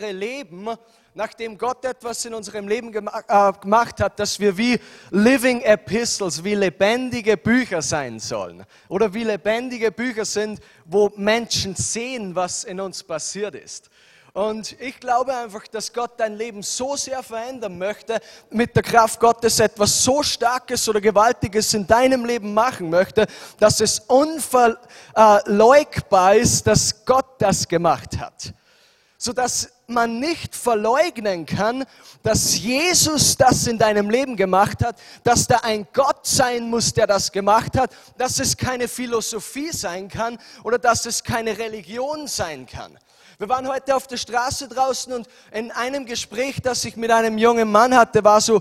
Leben, nachdem Gott etwas in unserem Leben äh, gemacht hat, dass wir wie Living Epistles, wie lebendige Bücher sein sollen. Oder wie lebendige Bücher sind, wo Menschen sehen, was in uns passiert ist. Und ich glaube einfach, dass Gott dein Leben so sehr verändern möchte, mit der Kraft Gottes etwas so Starkes oder Gewaltiges in deinem Leben machen möchte, dass es unverleugbar ist, dass Gott das gemacht hat. Sodass man nicht verleugnen kann, dass Jesus das in deinem Leben gemacht hat, dass da ein Gott sein muss, der das gemacht hat, dass es keine Philosophie sein kann oder dass es keine Religion sein kann. Wir waren heute auf der Straße draußen und in einem Gespräch, das ich mit einem jungen Mann hatte, war so,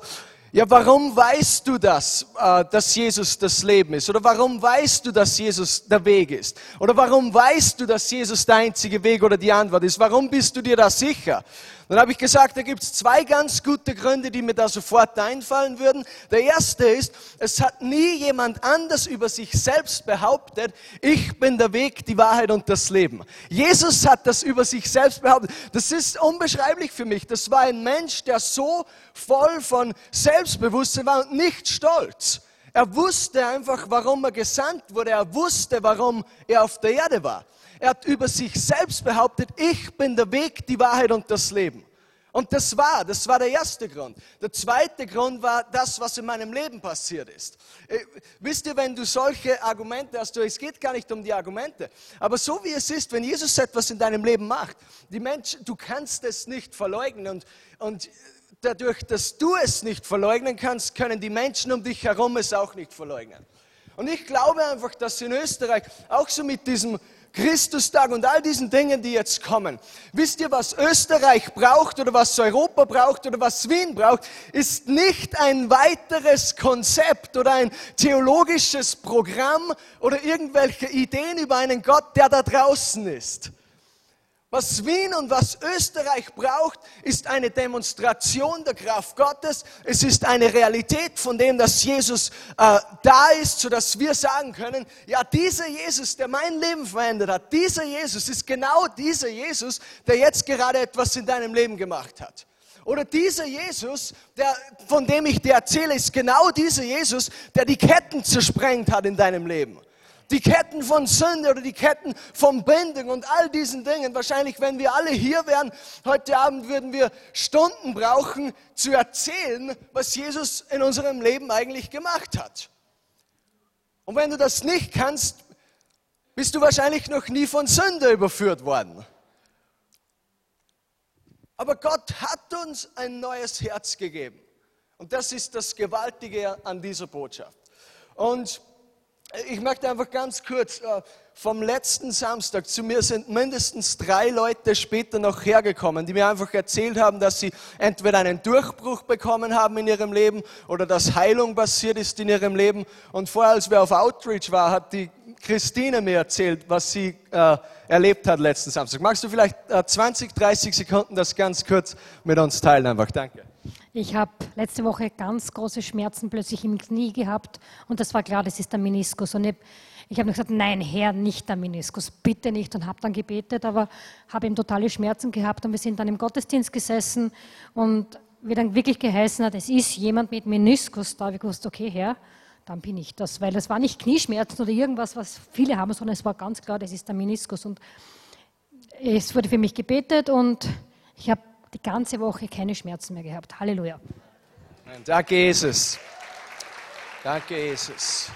ja, warum weißt du das, äh, dass Jesus das Leben ist? Oder warum weißt du, dass Jesus der Weg ist? Oder warum weißt du, dass Jesus der einzige Weg oder die Antwort ist? Warum bist du dir da sicher? Dann habe ich gesagt, da gibt es zwei ganz gute Gründe, die mir da sofort einfallen würden. Der erste ist, es hat nie jemand anders über sich selbst behauptet, ich bin der Weg, die Wahrheit und das Leben. Jesus hat das über sich selbst behauptet. Das ist unbeschreiblich für mich. Das war ein Mensch, der so voll von Selbstbewusstsein war und nicht stolz. Er wusste einfach, warum er gesandt wurde. Er wusste, warum er auf der Erde war. Er hat über sich selbst behauptet, ich bin der Weg, die Wahrheit und das Leben. Und das war, das war der erste Grund. Der zweite Grund war das, was in meinem Leben passiert ist. Äh, wisst ihr, wenn du solche Argumente hast, es geht gar nicht um die Argumente, aber so wie es ist, wenn Jesus etwas in deinem Leben macht, die Menschen, du kannst es nicht verleugnen und, und dadurch, dass du es nicht verleugnen kannst, können die Menschen um dich herum es auch nicht verleugnen. Und ich glaube einfach, dass in Österreich auch so mit diesem Christustag und all diesen Dingen, die jetzt kommen. Wisst ihr, was Österreich braucht oder was Europa braucht oder was Wien braucht, ist nicht ein weiteres Konzept oder ein theologisches Programm oder irgendwelche Ideen über einen Gott, der da draußen ist. Was Wien und was Österreich braucht, ist eine Demonstration der Kraft Gottes. Es ist eine Realität von dem, dass Jesus äh, da ist, sodass wir sagen können, ja, dieser Jesus, der mein Leben verändert hat, dieser Jesus ist genau dieser Jesus, der jetzt gerade etwas in deinem Leben gemacht hat. Oder dieser Jesus, der, von dem ich dir erzähle, ist genau dieser Jesus, der die Ketten zersprengt hat in deinem Leben die Ketten von Sünde oder die Ketten von Bindung und all diesen Dingen. Wahrscheinlich, wenn wir alle hier wären, heute Abend würden wir Stunden brauchen zu erzählen, was Jesus in unserem Leben eigentlich gemacht hat. Und wenn du das nicht kannst, bist du wahrscheinlich noch nie von Sünde überführt worden. Aber Gott hat uns ein neues Herz gegeben. Und das ist das Gewaltige an dieser Botschaft. Und ich möchte einfach ganz kurz äh, vom letzten Samstag zu mir sind mindestens drei Leute später noch hergekommen, die mir einfach erzählt haben, dass sie entweder einen Durchbruch bekommen haben in ihrem Leben oder dass Heilung passiert ist in ihrem Leben. Und vorher, als wir auf Outreach war, hat die Christine mir erzählt, was sie äh, erlebt hat letzten Samstag. Magst du vielleicht äh, 20, 30 Sekunden das ganz kurz mit uns teilen einfach? Danke. Ich habe letzte Woche ganz große Schmerzen plötzlich im Knie gehabt und das war klar, das ist der Meniskus. Und ich, ich habe gesagt, nein, Herr, nicht der Meniskus, bitte nicht. Und habe dann gebetet, aber habe eben totale Schmerzen gehabt und wir sind dann im Gottesdienst gesessen und wie dann wirklich geheißen hat, es ist jemand mit Meniskus da. habe Ich gewusst, okay, Herr, dann bin ich das, weil es war nicht Knieschmerzen oder irgendwas, was viele haben, sondern es war ganz klar, das ist der Meniskus. Und es wurde für mich gebetet und ich habe die ganze Woche keine Schmerzen mehr gehabt. Halleluja. Danke, Jesus. Danke, Jesus.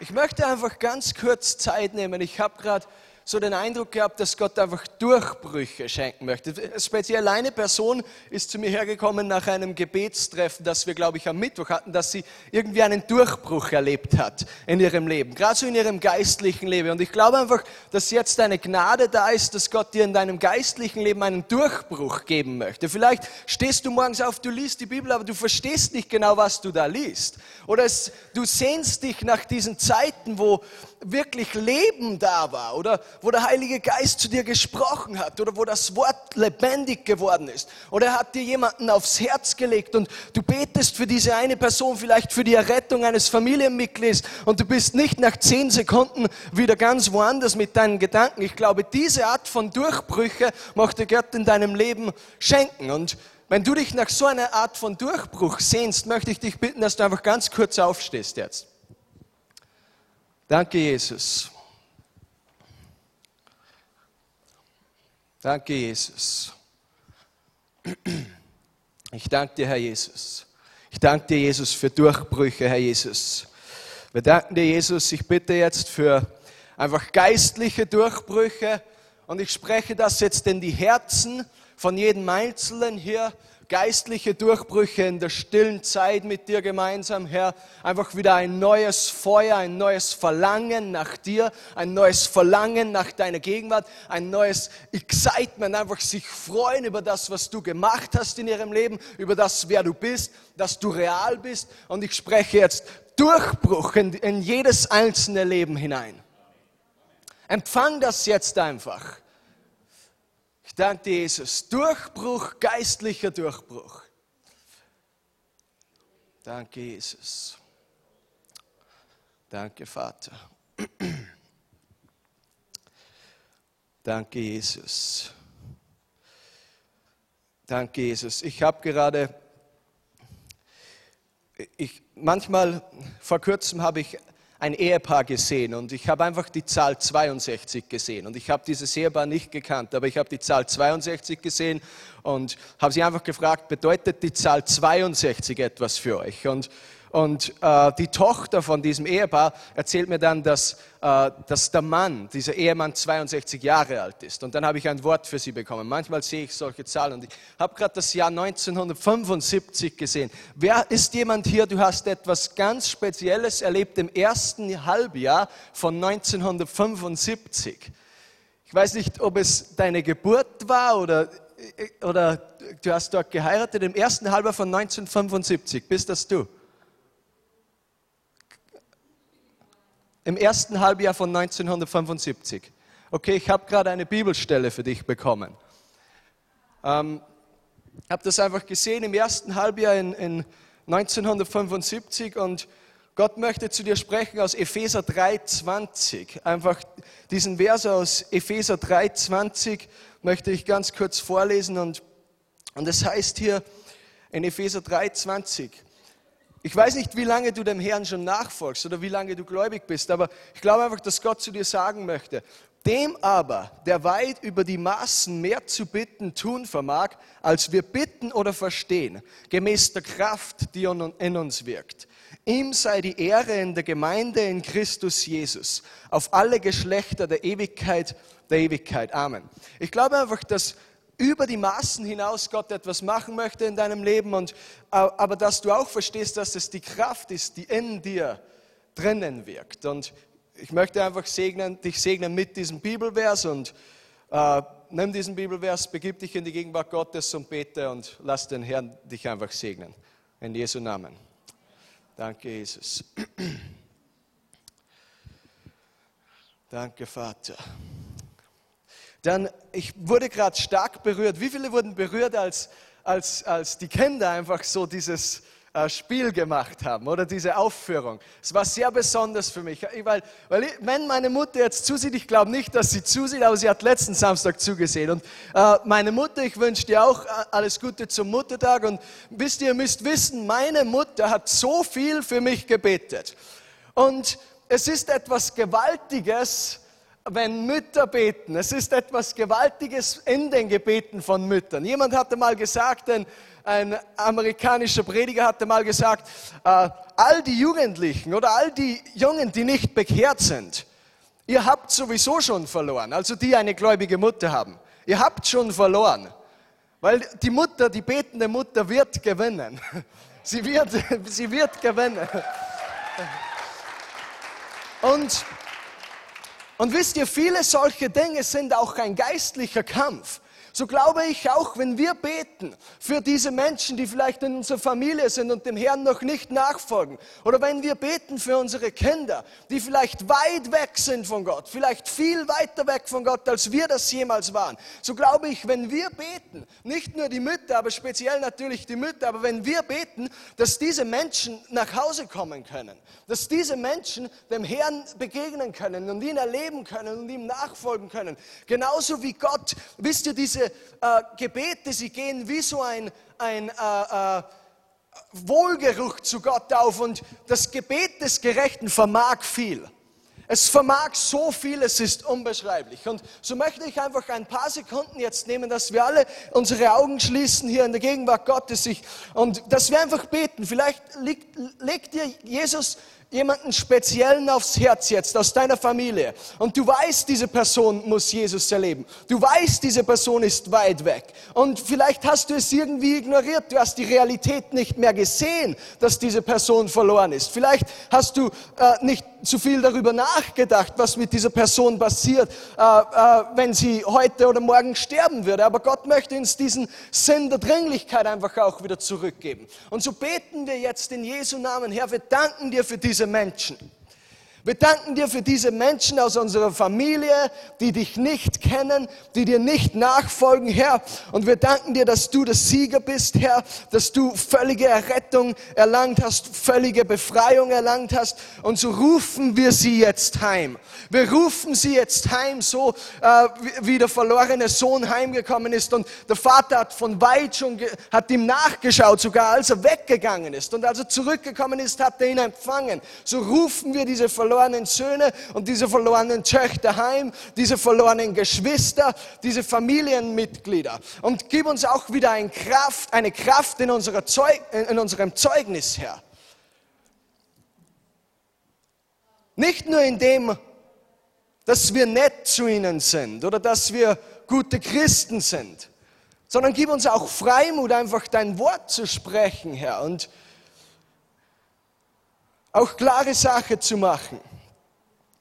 Ich möchte einfach ganz kurz Zeit nehmen. Ich habe gerade so den Eindruck gehabt, dass Gott einfach Durchbrüche schenken möchte. Speziell eine Person ist zu mir hergekommen nach einem Gebetstreffen, das wir, glaube ich, am Mittwoch hatten, dass sie irgendwie einen Durchbruch erlebt hat in ihrem Leben, gerade so in ihrem geistlichen Leben. Und ich glaube einfach, dass jetzt eine Gnade da ist, dass Gott dir in deinem geistlichen Leben einen Durchbruch geben möchte. Vielleicht stehst du morgens auf, du liest die Bibel, aber du verstehst nicht genau, was du da liest. Oder es, du sehnst dich nach diesen Zeiten, wo wirklich Leben da war oder wo der Heilige Geist zu dir gesprochen hat oder wo das Wort lebendig geworden ist oder er hat dir jemanden aufs Herz gelegt und du betest für diese eine Person, vielleicht für die Errettung eines Familienmitglieds und du bist nicht nach zehn Sekunden wieder ganz woanders mit deinen Gedanken. Ich glaube, diese Art von Durchbrüche möchte Gott in deinem Leben schenken und wenn du dich nach so einer Art von Durchbruch sehnst, möchte ich dich bitten, dass du einfach ganz kurz aufstehst jetzt. Danke, Jesus. Danke, Jesus. Ich danke dir, Herr Jesus. Ich danke dir, Jesus, für Durchbrüche, Herr Jesus. Wir danken dir, Jesus. Ich bitte jetzt für einfach geistliche Durchbrüche und ich spreche das jetzt in die Herzen von jedem Einzelnen hier geistliche Durchbrüche in der stillen Zeit mit dir gemeinsam, Herr. Einfach wieder ein neues Feuer, ein neues Verlangen nach dir, ein neues Verlangen nach deiner Gegenwart, ein neues Excitement, einfach sich freuen über das, was du gemacht hast in ihrem Leben, über das, wer du bist, dass du real bist. Und ich spreche jetzt Durchbruch in, in jedes einzelne Leben hinein. Empfang das jetzt einfach danke Jesus. Durchbruch, geistlicher Durchbruch. Danke, Jesus. Danke, Vater. Danke, Jesus. Danke, Jesus. Ich habe gerade, ich, manchmal, vor kurzem habe ich ein Ehepaar gesehen und ich habe einfach die Zahl 62 gesehen und ich habe dieses Ehepaar nicht gekannt, aber ich habe die Zahl 62 gesehen und habe sie einfach gefragt, bedeutet die Zahl 62 etwas für euch? Und und äh, die Tochter von diesem Ehepaar erzählt mir dann, dass, äh, dass der Mann, dieser Ehemann 62 Jahre alt ist. Und dann habe ich ein Wort für sie bekommen. Manchmal sehe ich solche Zahlen und ich habe gerade das Jahr 1975 gesehen. Wer ist jemand hier, du hast etwas ganz Spezielles erlebt im ersten Halbjahr von 1975? Ich weiß nicht, ob es deine Geburt war oder, oder du hast dort geheiratet im ersten Halbjahr von 1975. Bist das du? Im ersten Halbjahr von 1975. Okay, ich habe gerade eine Bibelstelle für dich bekommen. Ähm, habe das einfach gesehen im ersten Halbjahr in, in 1975 und Gott möchte zu dir sprechen aus Epheser 3,20. Einfach diesen Vers aus Epheser 3,20 möchte ich ganz kurz vorlesen und, und es heißt hier in Epheser 3,20, ich weiß nicht, wie lange du dem Herrn schon nachfolgst oder wie lange du gläubig bist, aber ich glaube einfach, dass Gott zu dir sagen möchte, dem aber, der weit über die Maßen mehr zu bitten tun vermag, als wir bitten oder verstehen, gemäß der Kraft, die in uns wirkt. Ihm sei die Ehre in der Gemeinde in Christus Jesus, auf alle Geschlechter der Ewigkeit, der Ewigkeit. Amen. Ich glaube einfach, dass über die Maßen hinaus Gott etwas machen möchte in deinem Leben, und, aber dass du auch verstehst, dass es die Kraft ist, die in dir drinnen wirkt. Und ich möchte einfach segnen, dich segnen mit diesem Bibelvers und äh, nimm diesen Bibelvers, begib dich in die Gegenwart Gottes und bete und lass den Herrn dich einfach segnen. In Jesu Namen. Danke, Jesus. Danke, Vater. Dann, ich wurde gerade stark berührt. Wie viele wurden berührt, als, als, als die Kinder einfach so dieses äh, Spiel gemacht haben oder diese Aufführung? Es war sehr besonders für mich, weil, weil ich, wenn meine Mutter jetzt zusieht, ich glaube nicht, dass sie zusieht, aber sie hat letzten Samstag zugesehen. Und äh, meine Mutter, ich wünsche dir auch äh, alles Gute zum Muttertag. Und wisst ihr, ihr müsst wissen, meine Mutter hat so viel für mich gebetet. Und es ist etwas Gewaltiges, wenn Mütter beten. Es ist etwas Gewaltiges in den Gebeten von Müttern. Jemand hatte mal gesagt, ein, ein amerikanischer Prediger hatte mal gesagt, äh, all die Jugendlichen oder all die Jungen, die nicht bekehrt sind, ihr habt sowieso schon verloren. Also die eine gläubige Mutter haben. Ihr habt schon verloren. Weil die Mutter, die betende Mutter wird gewinnen. Sie wird, sie wird gewinnen. Und und wisst ihr, viele solche Dinge sind auch ein geistlicher Kampf. So glaube ich auch, wenn wir beten für diese Menschen, die vielleicht in unserer Familie sind und dem Herrn noch nicht nachfolgen, oder wenn wir beten für unsere Kinder, die vielleicht weit weg sind von Gott, vielleicht viel weiter weg von Gott, als wir das jemals waren, so glaube ich, wenn wir beten, nicht nur die Mütter, aber speziell natürlich die Mütter, aber wenn wir beten, dass diese Menschen nach Hause kommen können, dass diese Menschen dem Herrn begegnen können und ihn erleben können und ihm nachfolgen können, genauso wie Gott, wisst ihr, diese äh, Gebete, sie gehen wie so ein, ein äh, äh, Wohlgeruch zu Gott auf und das Gebet des Gerechten vermag viel. Es vermag so viel, es ist unbeschreiblich. Und so möchte ich einfach ein paar Sekunden jetzt nehmen, dass wir alle unsere Augen schließen hier in der Gegenwart Gottes und dass wir einfach beten. Vielleicht legt, legt dir Jesus jemanden Speziellen aufs Herz jetzt aus deiner Familie und du weißt, diese Person muss Jesus erleben. Du weißt, diese Person ist weit weg und vielleicht hast du es irgendwie ignoriert. Du hast die Realität nicht mehr gesehen, dass diese Person verloren ist. Vielleicht hast du äh, nicht zu viel darüber nachgedacht, was mit dieser Person passiert, äh, äh, wenn sie heute oder morgen sterben würde. Aber Gott möchte uns diesen Sinn der Dringlichkeit einfach auch wieder zurückgeben. Und so beten wir jetzt in Jesu Namen, Herr, wir danken dir für diese Menschen. Wir danken dir für diese Menschen aus unserer Familie, die dich nicht kennen, die dir nicht nachfolgen, Herr. Und wir danken dir, dass du der Sieger bist, Herr, dass du völlige Errettung erlangt hast, völlige Befreiung erlangt hast. Und so rufen wir sie jetzt heim. Wir rufen sie jetzt heim, so äh, wie der verlorene Sohn heimgekommen ist. Und der Vater hat von weit schon, hat ihm nachgeschaut, sogar als er weggegangen ist. Und als er zurückgekommen ist, hat er ihn empfangen. So rufen wir diese verlorene verlorenen Söhne und diese verlorenen Töchter heim, diese verlorenen Geschwister, diese Familienmitglieder. Und gib uns auch wieder eine Kraft, eine Kraft in, Zeug, in unserem Zeugnis, Herr. Nicht nur in dem, dass wir nett zu ihnen sind oder dass wir gute Christen sind, sondern gib uns auch Freimut, einfach dein Wort zu sprechen, Herr. Und auch klare Sache zu machen.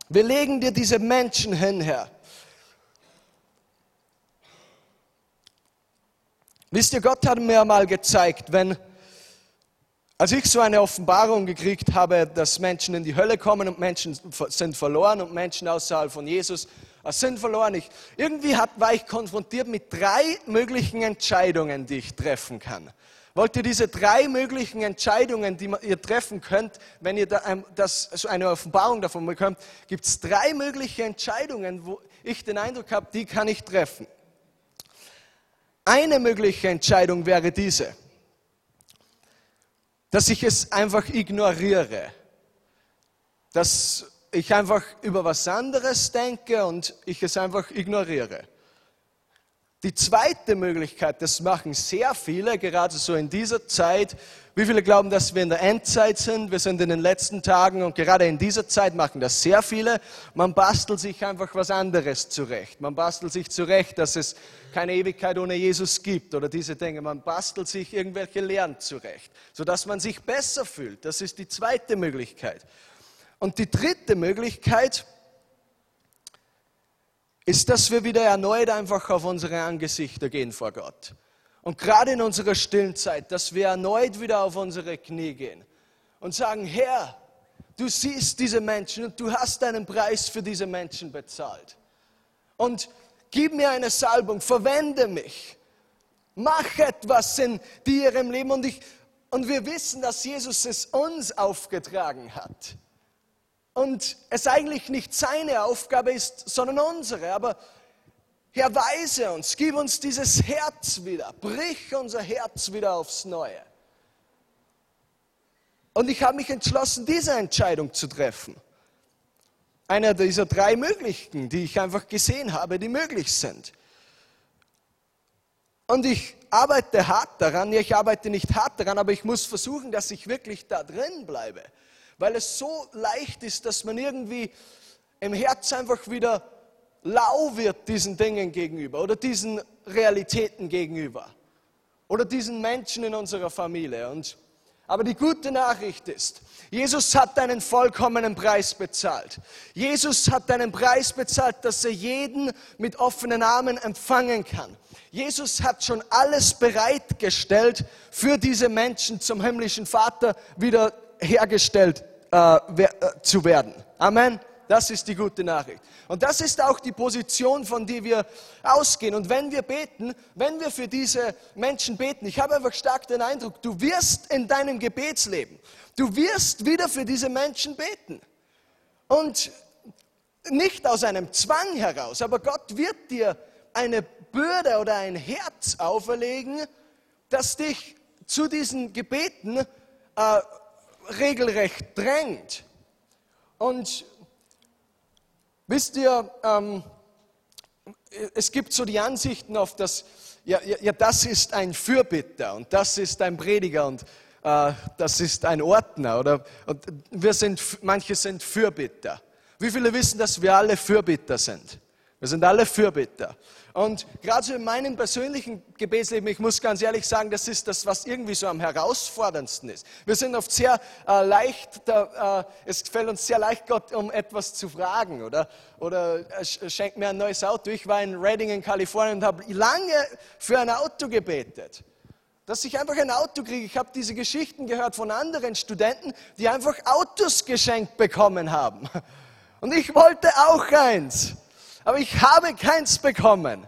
Wir legen dir diese Menschen hin, Herr. Wisst ihr, Gott hat mir mal gezeigt, wenn, als ich so eine Offenbarung gekriegt habe, dass Menschen in die Hölle kommen und Menschen sind verloren und Menschen außerhalb von Jesus sind verloren. Ich, irgendwie hat, war ich konfrontiert mit drei möglichen Entscheidungen, die ich treffen kann. Wollt ihr diese drei möglichen Entscheidungen, die ihr treffen könnt, wenn ihr ähm, das, so eine Offenbarung davon bekommt, gibt es drei mögliche Entscheidungen, wo ich den Eindruck habe, die kann ich treffen. Eine mögliche Entscheidung wäre diese, dass ich es einfach ignoriere, dass ich einfach über was anderes denke und ich es einfach ignoriere. Die zweite Möglichkeit, das machen sehr viele, gerade so in dieser Zeit. Wie viele glauben, dass wir in der Endzeit sind? Wir sind in den letzten Tagen und gerade in dieser Zeit machen das sehr viele. Man bastelt sich einfach was anderes zurecht. Man bastelt sich zurecht, dass es keine Ewigkeit ohne Jesus gibt oder diese Dinge. Man bastelt sich irgendwelche Lehren zurecht, sodass man sich besser fühlt. Das ist die zweite Möglichkeit. Und die dritte Möglichkeit, ist, dass wir wieder erneut einfach auf unsere Angesichter gehen vor Gott. Und gerade in unserer stillen Zeit, dass wir erneut wieder auf unsere Knie gehen und sagen, Herr, du siehst diese Menschen und du hast einen Preis für diese Menschen bezahlt. Und gib mir eine Salbung, verwende mich, mach etwas in ihrem Leben. Und, ich, und wir wissen, dass Jesus es uns aufgetragen hat und es eigentlich nicht seine Aufgabe ist, sondern unsere. Aber Herr, weise uns, gib uns dieses Herz wieder, brich unser Herz wieder aufs Neue. Und ich habe mich entschlossen, diese Entscheidung zu treffen. Einer dieser drei möglichen, die ich einfach gesehen habe, die möglich sind. Und ich arbeite hart daran, ich arbeite nicht hart daran, aber ich muss versuchen, dass ich wirklich da drin bleibe weil es so leicht ist, dass man irgendwie im Herz einfach wieder lau wird diesen Dingen gegenüber oder diesen Realitäten gegenüber oder diesen Menschen in unserer Familie. Und Aber die gute Nachricht ist, Jesus hat einen vollkommenen Preis bezahlt. Jesus hat einen Preis bezahlt, dass er jeden mit offenen Armen empfangen kann. Jesus hat schon alles bereitgestellt, für diese Menschen zum himmlischen Vater wieder hergestellt äh, äh, zu werden. Amen. Das ist die gute Nachricht. Und das ist auch die Position, von der wir ausgehen. Und wenn wir beten, wenn wir für diese Menschen beten, ich habe einfach stark den Eindruck, du wirst in deinem Gebetsleben, du wirst wieder für diese Menschen beten. Und nicht aus einem Zwang heraus, aber Gott wird dir eine Bürde oder ein Herz auferlegen, das dich zu diesen Gebeten äh, regelrecht drängt. Und wisst ihr, ähm, es gibt so die Ansichten auf das, ja, ja, ja, das ist ein Fürbitter und das ist ein Prediger und äh, das ist ein Ordner oder und wir sind, manche sind Fürbitter. Wie viele wissen, dass wir alle Fürbitter sind? Wir sind alle Fürbitter. Und gerade so in meinem persönlichen Gebetsleben, ich muss ganz ehrlich sagen, das ist das, was irgendwie so am herausforderndsten ist. Wir sind oft sehr äh, leicht, da, äh, es fällt uns sehr leicht, Gott um etwas zu fragen oder, oder äh, schenkt mir ein neues Auto. Ich war in Redding in Kalifornien und habe lange für ein Auto gebetet dass ich einfach ein Auto kriege. Ich habe diese Geschichten gehört von anderen Studenten, die einfach Autos geschenkt bekommen haben. Und ich wollte auch eins aber ich habe keins bekommen.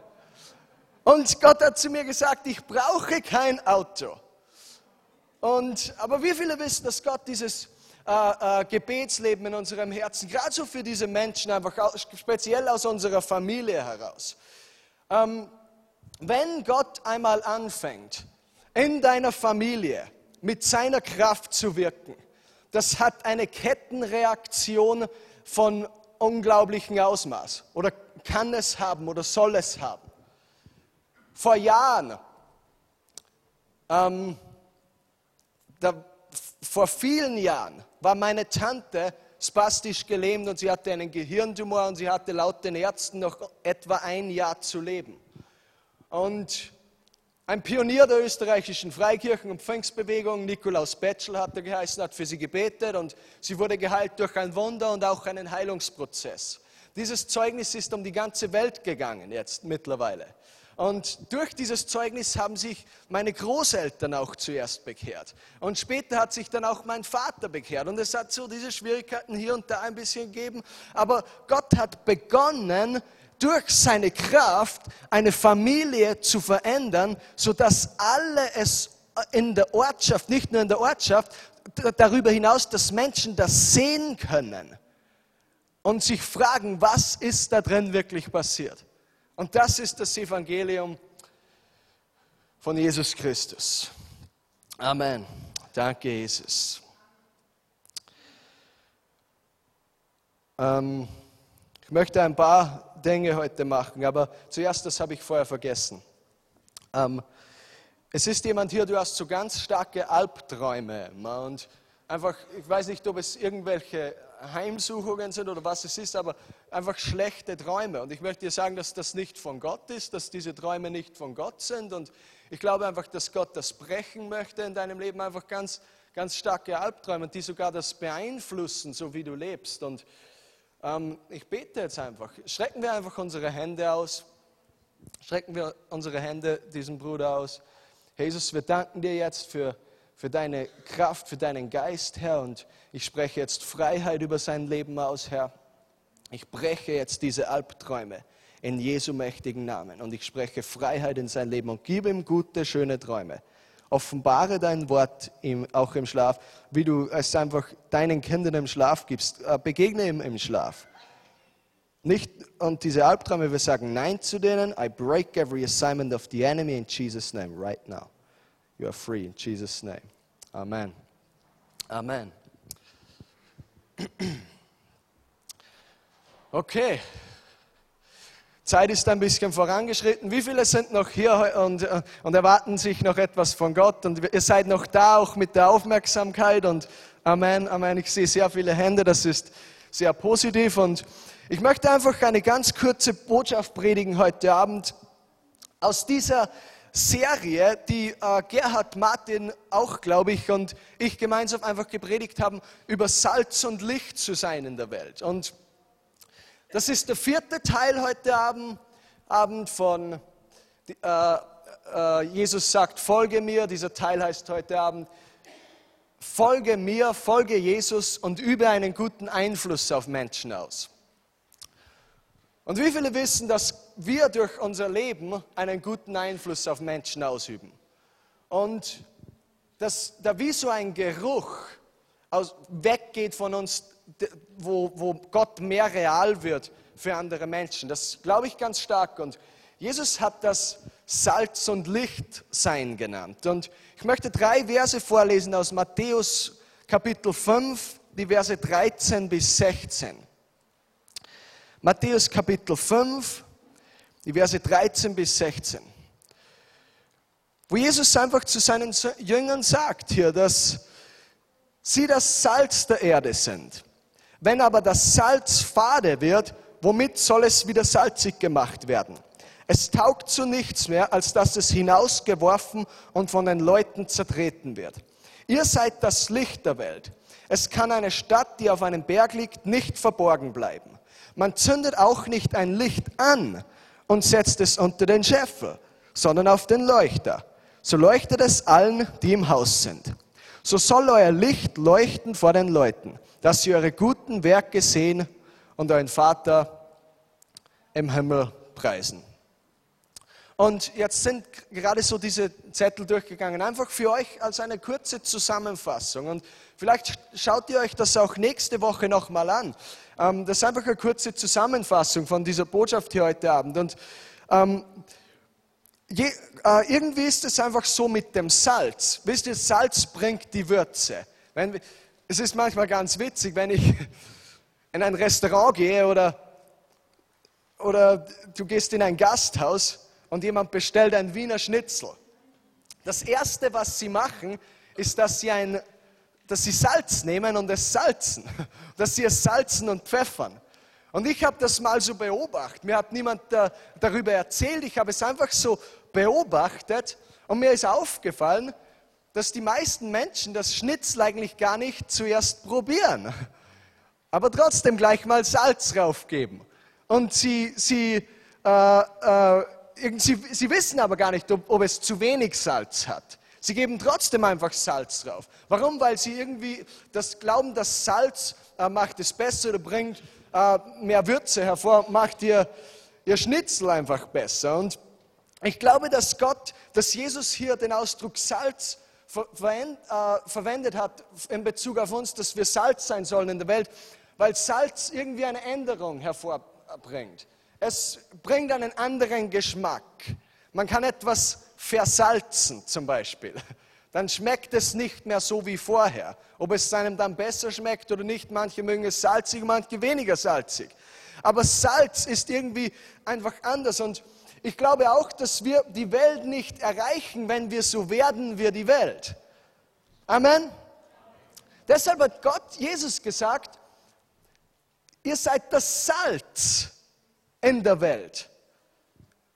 Und Gott hat zu mir gesagt, ich brauche kein Auto. Und, aber wie viele wissen, dass Gott dieses äh, äh, Gebetsleben in unserem Herzen, gerade so für diese Menschen, einfach speziell aus unserer Familie heraus, ähm, wenn Gott einmal anfängt, in deiner Familie mit seiner Kraft zu wirken, das hat eine Kettenreaktion von unglaublichem Ausmaß oder kann es haben oder soll es haben. Vor Jahren, ähm, da, vor vielen Jahren war meine Tante spastisch gelähmt und sie hatte einen Gehirntumor und sie hatte laut den Ärzten noch etwa ein Jahr zu leben. Und ein Pionier der österreichischen Freikirchen- und Pfingstbewegung, Nikolaus Betschel hat er geheißen, hat für sie gebetet und sie wurde geheilt durch ein Wunder und auch einen Heilungsprozess. Dieses Zeugnis ist um die ganze Welt gegangen jetzt mittlerweile. Und durch dieses Zeugnis haben sich meine Großeltern auch zuerst bekehrt. Und später hat sich dann auch mein Vater bekehrt. Und es hat so diese Schwierigkeiten hier und da ein bisschen gegeben. Aber Gott hat begonnen, durch seine Kraft eine Familie zu verändern, sodass alle es in der Ortschaft, nicht nur in der Ortschaft, darüber hinaus, dass Menschen das sehen können und sich fragen, was ist da drin wirklich passiert. Und das ist das Evangelium von Jesus Christus. Amen. Danke, Jesus. Ähm, ich möchte ein paar Dinge heute machen, aber zuerst, das habe ich vorher vergessen. Ähm, es ist jemand hier, du hast so ganz starke Albträume und einfach, ich weiß nicht, ob es irgendwelche Heimsuchungen sind oder was es ist, aber einfach schlechte Träume. Und ich möchte dir sagen, dass das nicht von Gott ist, dass diese Träume nicht von Gott sind. Und ich glaube einfach, dass Gott das brechen möchte in deinem Leben, einfach ganz, ganz starke Albträume, die sogar das beeinflussen, so wie du lebst. Und ähm, ich bete jetzt einfach. Strecken wir einfach unsere Hände aus. Strecken wir unsere Hände diesem Bruder aus. Jesus, wir danken dir jetzt für für deine Kraft, für deinen Geist, Herr. Und ich spreche jetzt Freiheit über sein Leben aus, Herr. Ich breche jetzt diese Albträume in Jesu mächtigen Namen. Und ich spreche Freiheit in sein Leben und gebe ihm gute, schöne Träume. Offenbare dein Wort ihm, auch im Schlaf, wie du es einfach deinen Kindern im Schlaf gibst. Äh, begegne ihm im Schlaf. Nicht, und diese Albträume, wir sagen Nein zu denen. I break every assignment of the enemy in Jesus' name right now. You are free in Jesus' name. Amen. Amen. Okay. Zeit ist ein bisschen vorangeschritten. Wie viele sind noch hier und, äh, und erwarten sich noch etwas von Gott? Und ihr seid noch da, auch mit der Aufmerksamkeit. Und Amen, Amen. Ich sehe sehr viele Hände. Das ist sehr positiv. Und ich möchte einfach eine ganz kurze Botschaft predigen heute Abend aus dieser Serie, die äh, Gerhard Martin auch, glaube ich, und ich gemeinsam einfach gepredigt haben, über Salz und Licht zu sein in der Welt. Und das ist der vierte Teil heute Abend, Abend von äh, äh, Jesus sagt, folge mir. Dieser Teil heißt heute Abend, folge mir, folge Jesus und übe einen guten Einfluss auf Menschen aus. Und wie viele wissen, dass wir durch unser Leben einen guten Einfluss auf Menschen ausüben? Und dass da wie so ein Geruch aus, weggeht von uns, wo, wo Gott mehr real wird für andere Menschen. Das glaube ich ganz stark. Und Jesus hat das Salz und Licht sein genannt. Und ich möchte drei Verse vorlesen aus Matthäus Kapitel 5, die Verse 13 bis 16. Matthäus Kapitel 5, die Verse 13 bis 16. Wo Jesus einfach zu seinen Jüngern sagt hier, dass sie das Salz der Erde sind. Wenn aber das Salz fade wird, womit soll es wieder salzig gemacht werden? Es taugt zu nichts mehr, als dass es hinausgeworfen und von den Leuten zertreten wird. Ihr seid das Licht der Welt. Es kann eine Stadt, die auf einem Berg liegt, nicht verborgen bleiben. Man zündet auch nicht ein Licht an und setzt es unter den Scheffel, sondern auf den Leuchter. So leuchtet es allen, die im Haus sind. So soll euer Licht leuchten vor den Leuten, dass sie eure guten Werke sehen und euren Vater im Himmel preisen. Und jetzt sind gerade so diese Zettel durchgegangen, einfach für euch als eine kurze Zusammenfassung. Und vielleicht schaut ihr euch das auch nächste Woche nochmal an. Ähm, das ist einfach eine kurze Zusammenfassung von dieser Botschaft hier heute Abend. Und ähm, je, äh, irgendwie ist es einfach so mit dem Salz. Wisst ihr, Salz bringt die Würze. Wenn, es ist manchmal ganz witzig, wenn ich in ein Restaurant gehe oder, oder du gehst in ein Gasthaus und jemand bestellt ein Wiener Schnitzel. Das Erste, was sie machen, ist, dass sie, ein, dass sie Salz nehmen und es salzen. Dass sie es salzen und pfeffern. Und ich habe das mal so beobachtet. Mir hat niemand da, darüber erzählt. Ich habe es einfach so beobachtet. Und mir ist aufgefallen, dass die meisten Menschen das Schnitzel eigentlich gar nicht zuerst probieren. Aber trotzdem gleich mal Salz draufgeben. Und sie, sie äh, äh, Sie, sie wissen aber gar nicht, ob, ob es zu wenig Salz hat. Sie geben trotzdem einfach Salz drauf. Warum? Weil sie irgendwie das glauben, dass Salz äh, macht es besser oder bringt mehr Würze hervor, macht ihr, ihr Schnitzel einfach besser. Und ich glaube, dass Gott, dass Jesus hier den Ausdruck Salz äh, verwendet hat in Bezug auf uns, dass wir Salz sein sollen in der Welt, weil Salz irgendwie eine Änderung hervorbringt. Es bringt einen anderen Geschmack. Man kann etwas versalzen zum Beispiel. Dann schmeckt es nicht mehr so wie vorher. Ob es einem dann besser schmeckt oder nicht, manche mögen es salzig, manche weniger salzig. Aber Salz ist irgendwie einfach anders. Und ich glaube auch, dass wir die Welt nicht erreichen, wenn wir so werden wie die Welt. Amen. Deshalb hat Gott Jesus gesagt, ihr seid das Salz in der Welt.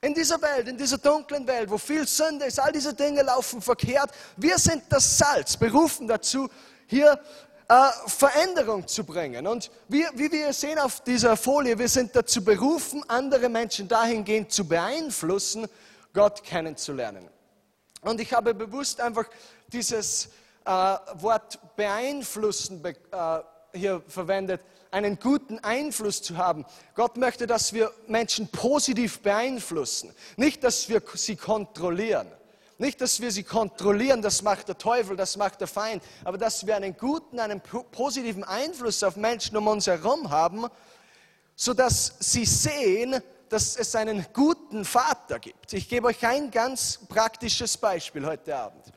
In dieser Welt, in dieser dunklen Welt, wo viel Sünde ist, all diese Dinge laufen verkehrt. Wir sind das Salz, berufen dazu, hier äh, Veränderung zu bringen. Und wie, wie wir sehen auf dieser Folie, wir sind dazu berufen, andere Menschen dahingehend zu beeinflussen, Gott kennenzulernen. Und ich habe bewusst einfach dieses äh, Wort beeinflussen äh, hier verwendet, einen guten Einfluss zu haben. Gott möchte, dass wir Menschen positiv beeinflussen, nicht, dass wir sie kontrollieren. Nicht, dass wir sie kontrollieren, das macht der Teufel, das macht der Feind, aber dass wir einen guten, einen positiven Einfluss auf Menschen um uns herum haben, sodass sie sehen, dass es einen guten Vater gibt. Ich gebe euch ein ganz praktisches Beispiel heute Abend.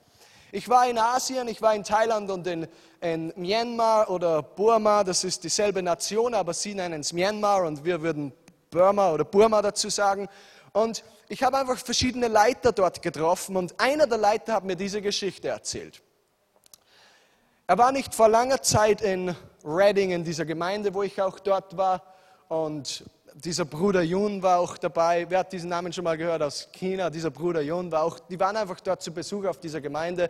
Ich war in Asien, ich war in Thailand und in, in Myanmar oder Burma, das ist dieselbe Nation, aber sie nennen es Myanmar und wir würden Burma oder Burma dazu sagen. Und ich habe einfach verschiedene Leiter dort getroffen und einer der Leiter hat mir diese Geschichte erzählt. Er war nicht vor langer Zeit in Reading, in dieser Gemeinde, wo ich auch dort war. Und dieser Bruder Jun war auch dabei. Wer hat diesen Namen schon mal gehört aus China? Dieser Bruder Jun war auch, die waren einfach dort zu Besuch auf dieser Gemeinde.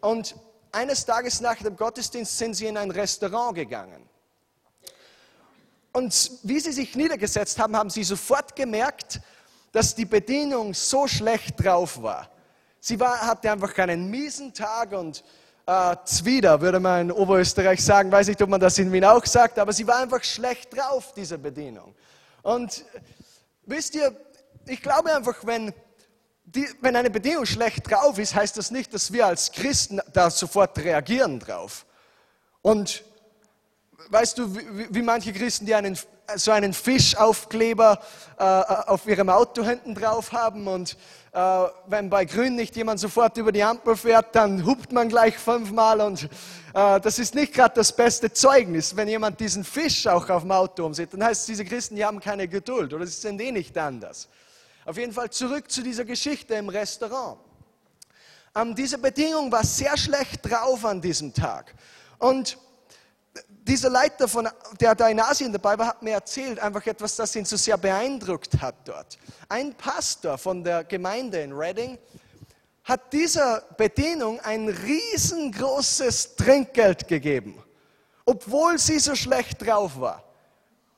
Und eines Tages nach dem Gottesdienst sind sie in ein Restaurant gegangen. Und wie sie sich niedergesetzt haben, haben sie sofort gemerkt, dass die Bedienung so schlecht drauf war. Sie war, hatte einfach einen miesen Tag und äh, Zwider, würde man in Oberösterreich sagen. Weiß nicht, ob man das in Wien auch sagt, aber sie war einfach schlecht drauf, diese Bedienung. Und wisst ihr, ich glaube einfach, wenn, die, wenn eine Bedienung schlecht drauf ist, heißt das nicht, dass wir als Christen da sofort reagieren drauf. Und weißt du, wie, wie manche Christen, die einen, so einen Fischaufkleber äh, auf ihrem Auto hinten drauf haben und äh, wenn bei Grün nicht jemand sofort über die Ampel fährt, dann hupt man gleich fünfmal und äh, das ist nicht gerade das beste Zeugnis. Wenn jemand diesen Fisch auch auf dem Auto umsieht, dann heißt es, diese Christen, die haben keine Geduld oder sie sind eh nicht anders. Auf jeden Fall zurück zu dieser Geschichte im Restaurant. Ähm, diese Bedingung war sehr schlecht drauf an diesem Tag. Und dieser Leiter, von, der da in Asien dabei war, hat mir erzählt, einfach etwas, das ihn so sehr beeindruckt hat dort. Ein Pastor von der Gemeinde in Reading hat dieser Bedienung ein riesengroßes Trinkgeld gegeben, obwohl sie so schlecht drauf war.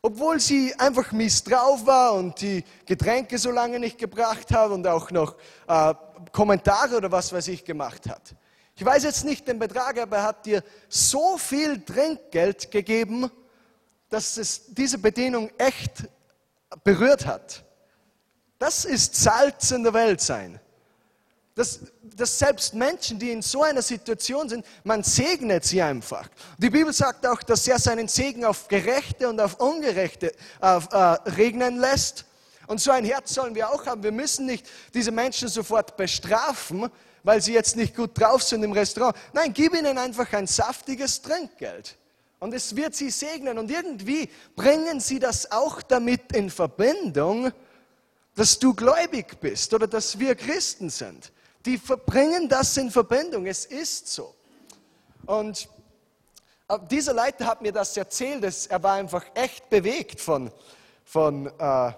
Obwohl sie einfach mies drauf war und die Getränke so lange nicht gebracht hat und auch noch äh, Kommentare oder was weiß ich gemacht hat. Ich weiß jetzt nicht den Betrag, aber er hat dir so viel Trinkgeld gegeben, dass es diese Bedienung echt berührt hat. Das ist Salz in der Welt sein. Dass, dass selbst Menschen, die in so einer Situation sind, man segnet sie einfach. Die Bibel sagt auch, dass er seinen Segen auf Gerechte und auf Ungerechte äh, äh, regnen lässt. Und so ein Herz sollen wir auch haben. Wir müssen nicht diese Menschen sofort bestrafen, weil sie jetzt nicht gut drauf sind im Restaurant. Nein, gib ihnen einfach ein saftiges Trinkgeld. Und es wird sie segnen. Und irgendwie bringen sie das auch damit in Verbindung, dass du gläubig bist oder dass wir Christen sind. Die bringen das in Verbindung. Es ist so. Und äh, dieser Leiter hat mir das erzählt. Er war einfach echt bewegt von, von äh,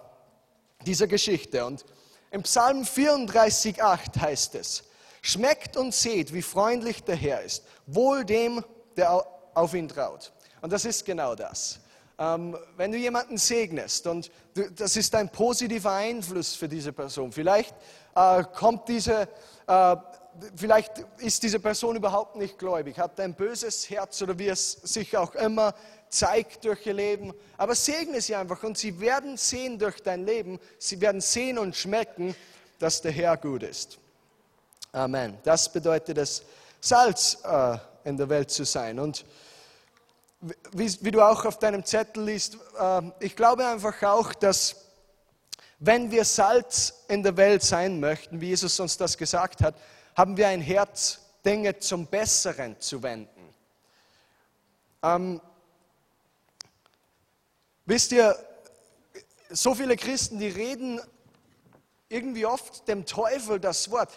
dieser Geschichte. Und im Psalm 34,8 heißt es, Schmeckt und seht, wie freundlich der Herr ist. Wohl dem, der auf ihn traut. Und das ist genau das. Ähm, wenn du jemanden segnest und das ist ein positiver Einfluss für diese Person. Vielleicht äh, kommt diese, äh, vielleicht ist diese Person überhaupt nicht gläubig, hat ein böses Herz oder wie es sich auch immer zeigt durch ihr Leben. Aber segne sie einfach und sie werden sehen durch dein Leben, sie werden sehen und schmecken, dass der Herr gut ist. Amen. Das bedeutet es, Salz äh, in der Welt zu sein. Und wie, du auch auf deinem Zettel liest, äh, ich glaube einfach auch, dass wenn wir Salz in der Welt sein möchten, wie Jesus uns das gesagt hat, haben wir ein Herz, Dinge zum Besseren zu wenden. Ähm, wisst ihr, so viele Christen, die reden irgendwie oft dem Teufel das Wort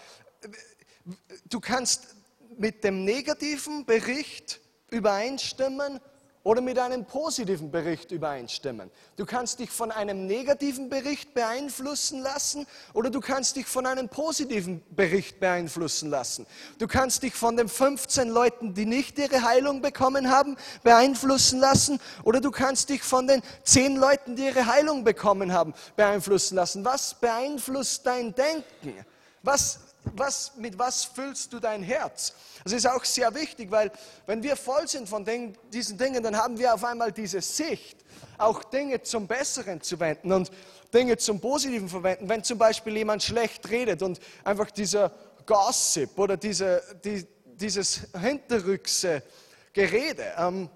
du kannst mit dem negativen Bericht übereinstimmen oder mit einem positiven Bericht übereinstimmen. Du kannst dich von einem negativen Bericht beeinflussen lassen oder du kannst dich von einem positiven Bericht beeinflussen lassen. Du kannst dich von den 15 Leuten, die nicht ihre Heilung bekommen haben, beeinflussen lassen oder du kannst dich von den 10 Leuten, die ihre Heilung bekommen haben, beeinflussen lassen. Was beeinflusst dein Denken? Was was, mit was füllst du dein Herz? Das ist auch sehr wichtig, weil wenn wir voll sind von den, diesen Dingen, dann haben wir auf einmal diese Sicht, auch Dinge zum Besseren zu wenden und Dinge zum Positiven verwenden. Wenn zum Beispiel jemand schlecht redet und einfach dieser Gossip oder diese, die, dieses hinterrückse Gerede. Ähm,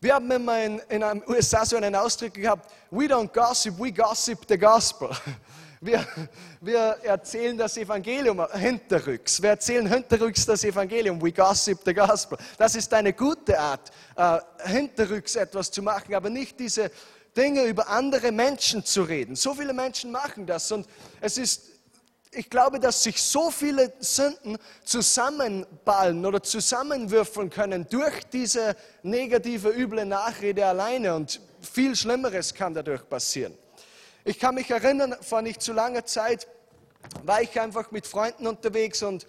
wir haben immer in, in den USA so einen Ausdruck gehabt, we don't gossip, we gossip the gospel. Wir, wir erzählen das Evangelium hinterrücks. Wir erzählen hinterrücks das Evangelium. We gossip the gospel. Das ist eine gute Art, äh, hinterrücks etwas zu machen, aber nicht diese Dinge über andere Menschen zu reden. So viele Menschen machen das und es ist ich glaube, dass sich so viele Sünden zusammenballen oder zusammenwürfeln können durch diese negative, üble Nachrede alleine und viel Schlimmeres kann dadurch passieren. Ich kann mich erinnern, vor nicht zu langer Zeit war ich einfach mit Freunden unterwegs und,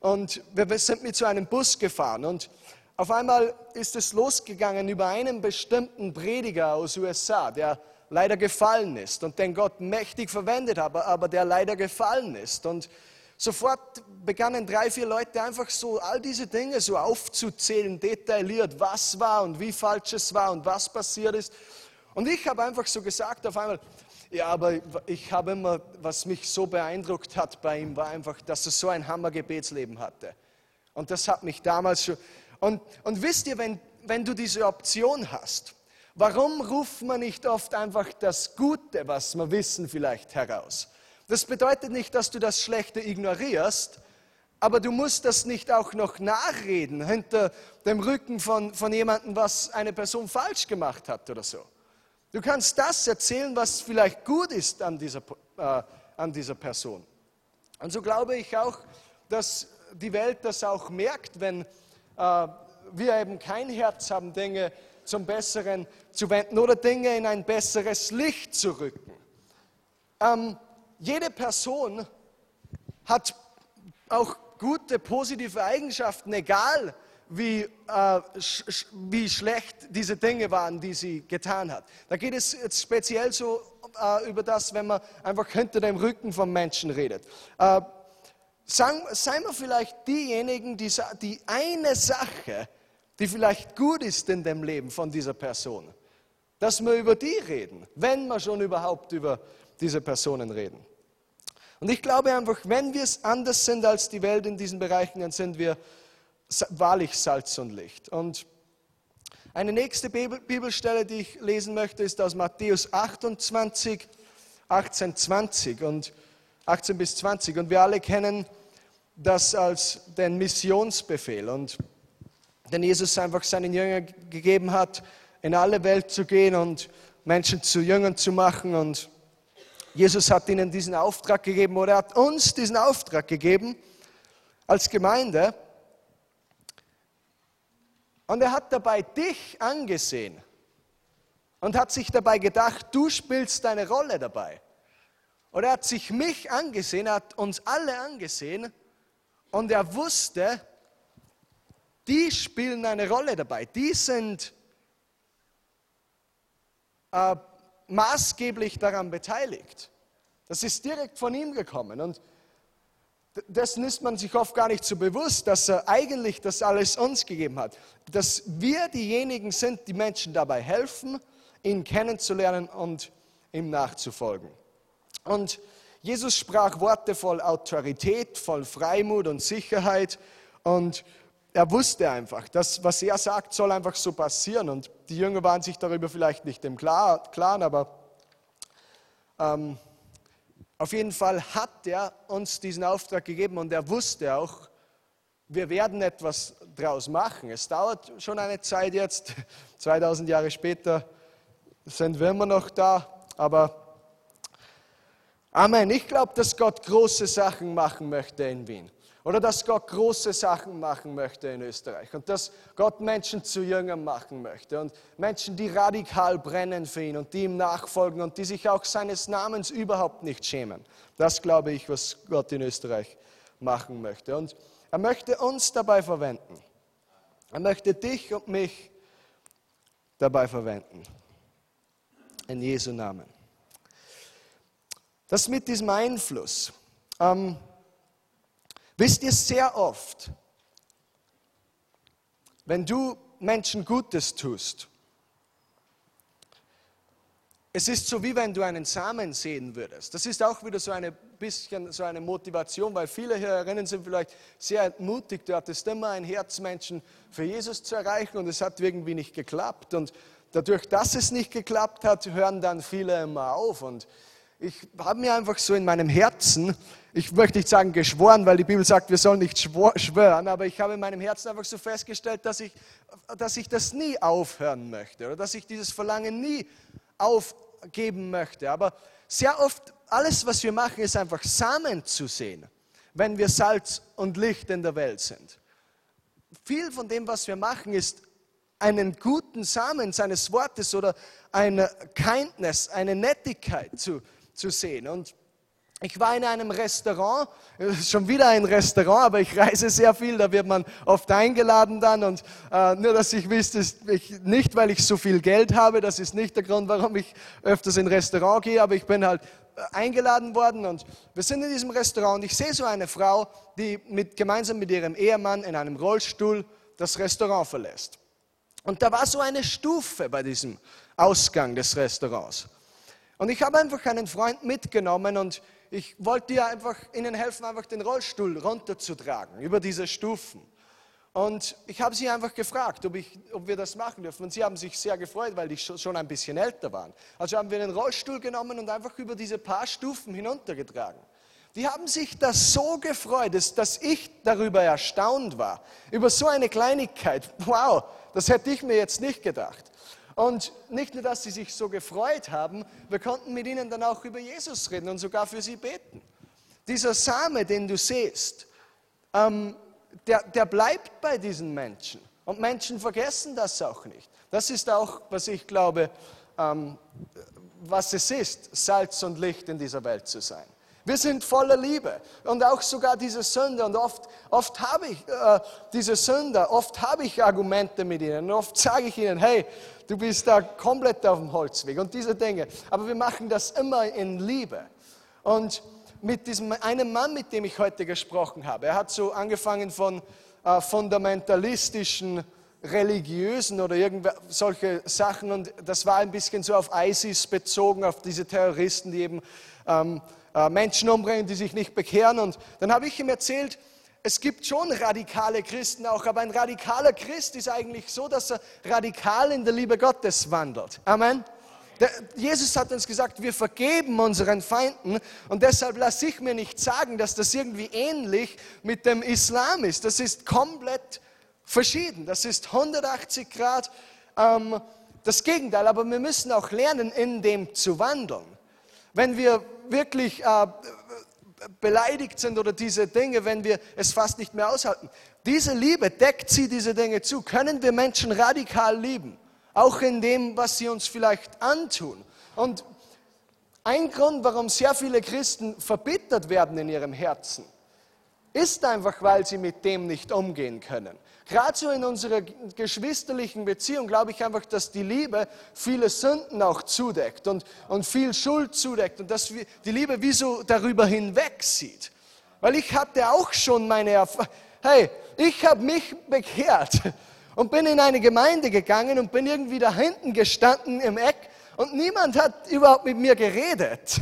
und wir sind mit so einem Bus gefahren und auf einmal ist es losgegangen über einen bestimmten Prediger aus USA, der leider gefallen ist und den Gott mächtig verwendet hat, aber der leider gefallen ist. Und sofort begannen drei, vier Leute einfach so all diese Dinge so aufzuzählen, detailliert, was war und wie falsch es war und was passiert ist. Und ich habe einfach so gesagt auf einmal, ja, aber ich habe immer, was mich so beeindruckt hat bei ihm, war einfach, dass er so ein Hammergebetsleben hatte. Und das hat mich damals schon. Und, und wisst ihr, wenn, wenn du diese Option hast, Warum ruft man nicht oft einfach das Gute, was wir wissen, vielleicht heraus? Das bedeutet nicht, dass du das Schlechte ignorierst, aber du musst das nicht auch noch nachreden hinter dem Rücken von, von jemandem, was eine Person falsch gemacht hat oder so. Du kannst das erzählen, was vielleicht gut ist an dieser, äh, an dieser Person. Und so glaube ich auch, dass die Welt das auch merkt, wenn äh, wir eben kein Herz haben, Dinge zum Besseren zu wenden oder Dinge in ein besseres Licht zu rücken. Ähm, jede Person hat auch gute, positive Eigenschaften, egal wie, äh, wie schlecht diese Dinge waren, die sie getan hat. Da geht es jetzt speziell so äh, über das, wenn man einfach hinter dem Rücken vom Menschen redet. Äh, seien, seien wir vielleicht diejenigen, die, die eine Sache, die vielleicht gut ist in dem Leben von dieser Person, dass wir über die reden, wenn wir schon überhaupt über diese Personen reden. Und ich glaube einfach, wenn wir es anders sind als die Welt in diesen Bereichen, dann sind wir wahrlich Salz und Licht. Und eine nächste Bibelstelle, die ich lesen möchte, ist aus Matthäus 28, 18, 20 und 18 bis 20. Und wir alle kennen das als den Missionsbefehl. Und den Jesus einfach seinen Jüngern gegeben hat, in alle Welt zu gehen und Menschen zu Jüngern zu machen. Und Jesus hat ihnen diesen Auftrag gegeben oder er hat uns diesen Auftrag gegeben als Gemeinde. Und er hat dabei dich angesehen und hat sich dabei gedacht, du spielst deine Rolle dabei. Und er hat sich mich angesehen, er hat uns alle angesehen und er wusste, die spielen eine Rolle dabei. Die sind äh, maßgeblich daran beteiligt. Das ist direkt von ihm gekommen. Und dessen ist man sich oft gar nicht so bewusst, dass er eigentlich das alles uns gegeben hat. Dass wir diejenigen sind, die Menschen dabei helfen, ihn kennenzulernen und ihm nachzufolgen. Und Jesus sprach Worte voll Autorität, voll Freimut und Sicherheit. Und er wusste einfach, dass was er sagt, soll einfach so passieren. Und die Jünger waren sich darüber vielleicht nicht im Klaren, aber ähm, auf jeden Fall hat er uns diesen Auftrag gegeben und er wusste auch, wir werden etwas draus machen. Es dauert schon eine Zeit jetzt, 2000 Jahre später sind wir immer noch da, aber Amen. Ich glaube, dass Gott große Sachen machen möchte in Wien. Oder dass Gott große Sachen machen möchte in Österreich und dass Gott Menschen zu Jüngern machen möchte und Menschen, die radikal brennen für ihn und die ihm nachfolgen und die sich auch seines Namens überhaupt nicht schämen. Das glaube ich, was Gott in Österreich machen möchte. Und er möchte uns dabei verwenden. Er möchte dich und mich dabei verwenden. In Jesu Namen. Das mit diesem Einfluss. Ähm, Wisst ihr sehr oft, wenn du Menschen Gutes tust, es ist so, wie wenn du einen Samen sehen würdest. Das ist auch wieder so ein bisschen so eine Motivation, weil viele Hörerinnen sind vielleicht sehr entmutigt. Du hattest immer ein Herz, Menschen für Jesus zu erreichen und es hat irgendwie nicht geklappt. Und dadurch, dass es nicht geklappt hat, hören dann viele immer auf. Und ich habe mir einfach so in meinem Herzen, ich möchte nicht sagen geschworen, weil die Bibel sagt, wir sollen nicht schwören, aber ich habe in meinem Herzen einfach so festgestellt, dass ich, dass ich das nie aufhören möchte oder dass ich dieses Verlangen nie aufgeben möchte. Aber sehr oft, alles, was wir machen, ist einfach Samen zu sehen, wenn wir Salz und Licht in der Welt sind. Viel von dem, was wir machen, ist einen guten Samen seines Wortes oder eine Kindness, eine Nettigkeit zu, zu sehen. Und ich war in einem Restaurant, schon wieder ein Restaurant, aber ich reise sehr viel, da wird man oft eingeladen dann und äh, nur, dass ich wisst, ich, nicht, weil ich so viel Geld habe, das ist nicht der Grund, warum ich öfters in ein Restaurant gehe, aber ich bin halt äh, eingeladen worden und wir sind in diesem Restaurant und ich sehe so eine Frau, die mit, gemeinsam mit ihrem Ehemann in einem Rollstuhl das Restaurant verlässt. Und da war so eine Stufe bei diesem Ausgang des Restaurants. Und ich habe einfach einen Freund mitgenommen und ich wollte ihr einfach, ihnen helfen, einfach den Rollstuhl runterzutragen über diese Stufen. Und ich habe sie einfach gefragt, ob, ich, ob wir das machen dürfen. Und sie haben sich sehr gefreut, weil die schon ein bisschen älter waren. Also haben wir den Rollstuhl genommen und einfach über diese paar Stufen hinuntergetragen. Die haben sich das so gefreut, dass ich darüber erstaunt war. Über so eine Kleinigkeit. Wow, das hätte ich mir jetzt nicht gedacht. Und nicht nur, dass sie sich so gefreut haben, wir konnten mit ihnen dann auch über Jesus reden und sogar für sie beten. Dieser Same, den du siehst, ähm, der, der bleibt bei diesen Menschen. Und Menschen vergessen das auch nicht. Das ist auch, was ich glaube, ähm, was es ist, Salz und Licht in dieser Welt zu sein. Wir sind voller Liebe und auch sogar diese Sünder. Und oft, oft habe ich äh, diese Sünder, oft habe ich Argumente mit ihnen. Und oft sage ich ihnen, hey, du bist da komplett auf dem Holzweg und diese Dinge. Aber wir machen das immer in Liebe. Und mit diesem einen Mann, mit dem ich heute gesprochen habe, er hat so angefangen von äh, fundamentalistischen religiösen oder solche Sachen und das war ein bisschen so auf ISIS bezogen, auf diese Terroristen, die eben ähm, äh, Menschen umbringen, die sich nicht bekehren. Und dann habe ich ihm erzählt, es gibt schon radikale Christen auch, aber ein radikaler Christ ist eigentlich so, dass er radikal in der Liebe Gottes wandelt. Amen. Jesus hat uns gesagt, wir vergeben unseren Feinden und deshalb lasse ich mir nicht sagen, dass das irgendwie ähnlich mit dem Islam ist. Das ist komplett verschieden. Das ist 180 Grad ähm, das Gegenteil, aber wir müssen auch lernen, in dem zu wandeln. Wenn wir wirklich äh, beleidigt sind oder diese Dinge, wenn wir es fast nicht mehr aushalten. Diese Liebe deckt sie diese Dinge zu. Können wir Menschen radikal lieben? Auch in dem, was sie uns vielleicht antun. Und ein Grund, warum sehr viele Christen verbittert werden in ihrem Herzen, ist einfach, weil sie mit dem nicht umgehen können. Gerade so in unserer geschwisterlichen Beziehung glaube ich einfach, dass die Liebe viele Sünden auch zudeckt und, und viel Schuld zudeckt und dass die Liebe wie so darüber hinweg sieht. Weil ich hatte auch schon meine Erfahrung, hey, ich habe mich bekehrt und bin in eine Gemeinde gegangen und bin irgendwie da hinten gestanden im Eck und niemand hat überhaupt mit mir geredet.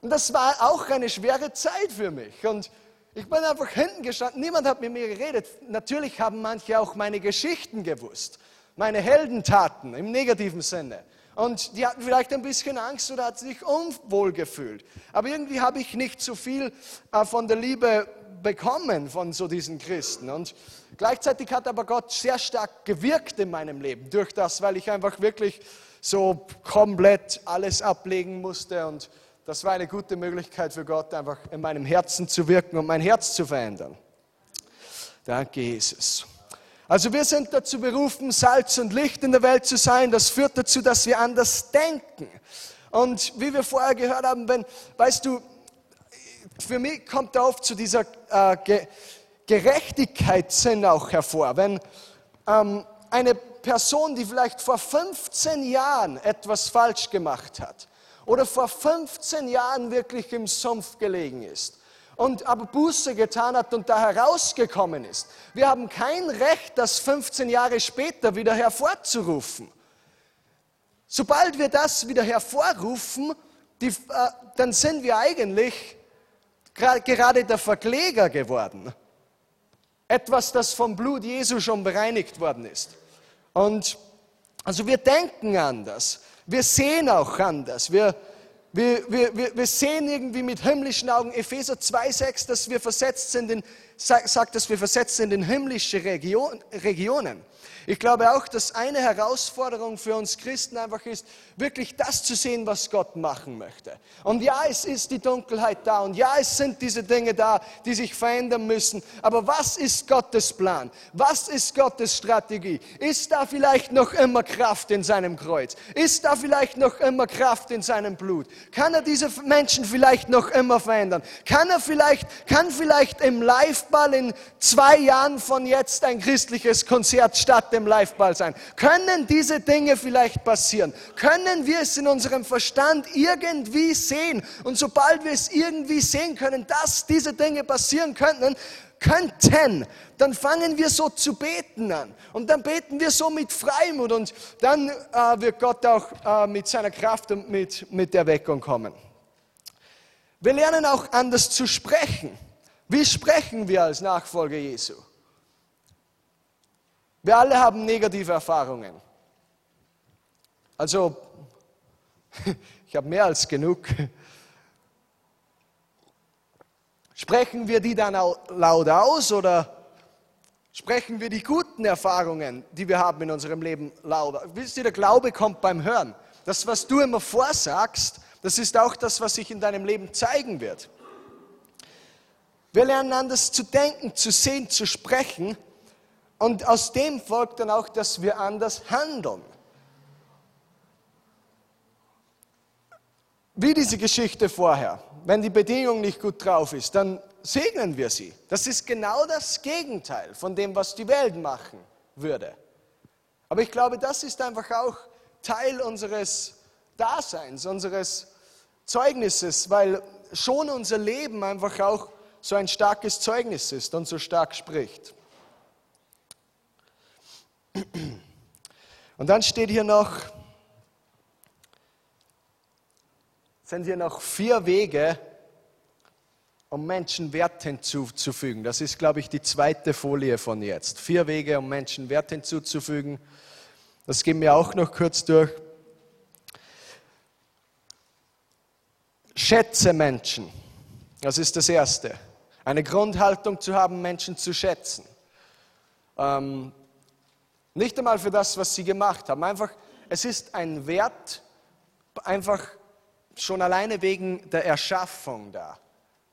Und das war auch eine schwere Zeit für mich. Und ich bin einfach hinten gestanden, niemand hat mit mir geredet. Natürlich haben manche auch meine Geschichten gewusst, meine Heldentaten im negativen Sinne. Und die hatten vielleicht ein bisschen Angst oder hat sich unwohl gefühlt. Aber irgendwie habe ich nicht so viel äh, von der Liebe bekommen von so diesen Christen. Und gleichzeitig hat aber Gott sehr stark gewirkt in meinem Leben durch das, weil ich einfach wirklich so komplett alles ablegen musste und das war eine gute Möglichkeit für Gott, einfach in meinem Herzen zu wirken und mein Herz zu verändern. Danke, Jesus. Also wir sind dazu berufen, Salz und Licht in der Welt zu sein. Das führt dazu, dass wir anders denken. Und wie wir vorher gehört haben, wenn, weißt du, für mich kommt da oft zu dieser äh, Ge Gerechtigkeitssinn auch hervor. Wenn ähm, eine Person, die vielleicht vor 15 Jahren etwas falsch gemacht hat, oder vor 15 Jahren wirklich im Sumpf gelegen ist und aber Buße getan hat und da herausgekommen ist. Wir haben kein Recht, das 15 Jahre später wieder hervorzurufen. Sobald wir das wieder hervorrufen, die, äh, dann sind wir eigentlich gerade der Verkläger geworden. Etwas, das vom Blut Jesu schon bereinigt worden ist. Und also wir denken anders. Wir sehen auch anders. Wir, wir, wir, wir sehen irgendwie mit himmlischen Augen Epheser 2,6, dass wir versetzt sind in sagt, dass wir versetzt sind in himmlische Region, Regionen. Ich glaube auch, dass eine Herausforderung für uns Christen einfach ist, wirklich das zu sehen, was Gott machen möchte. Und ja, es ist die Dunkelheit da und ja, es sind diese Dinge da, die sich verändern müssen. Aber was ist Gottes Plan? Was ist Gottes Strategie? Ist da vielleicht noch immer Kraft in seinem Kreuz? Ist da vielleicht noch immer Kraft in seinem Blut? Kann er diese Menschen vielleicht noch immer verändern? Kann er vielleicht, kann vielleicht im Liveball in zwei Jahren von jetzt ein christliches Konzert stattfinden? Dem Liveball sein? Können diese Dinge vielleicht passieren? Können wir es in unserem Verstand irgendwie sehen? Und sobald wir es irgendwie sehen können, dass diese Dinge passieren könnten, könnten, dann fangen wir so zu beten an. Und dann beten wir so mit Freimut und dann äh, wird Gott auch äh, mit seiner Kraft und mit, mit der Weckung kommen. Wir lernen auch anders zu sprechen. Wie sprechen wir als Nachfolger Jesu? Wir alle haben negative Erfahrungen. Also, ich habe mehr als genug. Sprechen wir die dann laut aus oder sprechen wir die guten Erfahrungen, die wir haben in unserem Leben laut? Wisst ihr, der Glaube kommt beim Hören. Das, was du immer vorsagst, das ist auch das, was sich in deinem Leben zeigen wird. Wir lernen anders zu denken, zu sehen, zu sprechen, und aus dem folgt dann auch, dass wir anders handeln. Wie diese Geschichte vorher. Wenn die Bedingung nicht gut drauf ist, dann segnen wir sie. Das ist genau das Gegenteil von dem, was die Welt machen würde. Aber ich glaube, das ist einfach auch Teil unseres Daseins, unseres Zeugnisses, weil schon unser Leben einfach auch so ein starkes Zeugnis ist und so stark spricht. Und dann steht hier noch, sind hier noch vier Wege, um Menschen Wert hinzuzufügen. Das ist, glaube ich, die zweite Folie von jetzt. Vier Wege, um Menschen Wert hinzuzufügen. Das gehen wir auch noch kurz durch. Schätze Menschen. Das ist das Erste. Eine Grundhaltung zu haben, Menschen zu schätzen. Ähm, nicht einmal für das, was sie gemacht haben. Einfach, es ist ein Wert, einfach schon alleine wegen der Erschaffung da.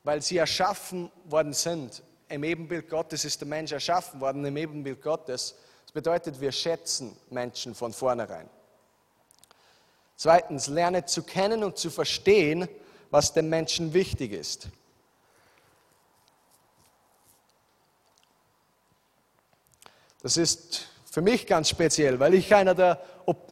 Weil sie erschaffen worden sind. Im Ebenbild Gottes ist der Mensch erschaffen worden, im Ebenbild Gottes. Das bedeutet, wir schätzen Menschen von vornherein. Zweitens, lerne zu kennen und zu verstehen, was dem Menschen wichtig ist. Das ist für mich ganz speziell, weil ich einer der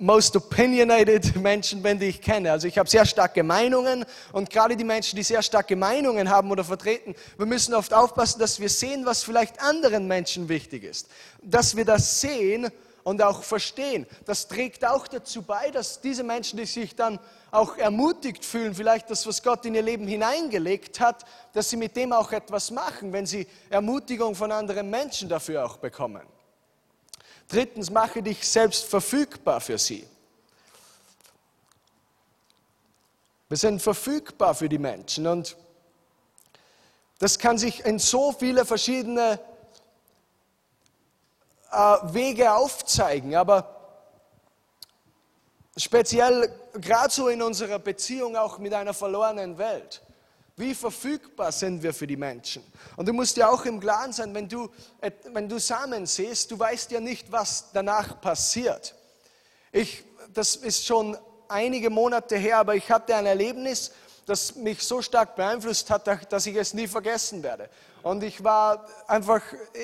most opinionated Menschen bin, die ich kenne. Also ich habe sehr starke Meinungen und gerade die Menschen, die sehr starke Meinungen haben oder vertreten, wir müssen oft aufpassen, dass wir sehen, was vielleicht anderen Menschen wichtig ist. Dass wir das sehen und auch verstehen. Das trägt auch dazu bei, dass diese Menschen, die sich dann auch ermutigt fühlen, vielleicht das, was Gott in ihr Leben hineingelegt hat, dass sie mit dem auch etwas machen, wenn sie Ermutigung von anderen Menschen dafür auch bekommen. Drittens, mache dich selbst verfügbar für sie. Wir sind verfügbar für die Menschen und das kann sich in so viele verschiedene äh, Wege aufzeigen, aber speziell gerade so in unserer Beziehung auch mit einer verlorenen Welt. Wie verfügbar sind wir für die Menschen? Und du musst dir auch im Klaren sein, wenn du, wenn du Samen siehst, du weißt ja nicht, was danach passiert. Ich, das ist schon einige Monate her, aber ich hatte ein Erlebnis, das mich so stark beeinflusst hat, dass ich es nie vergessen werde. Und ich war einfach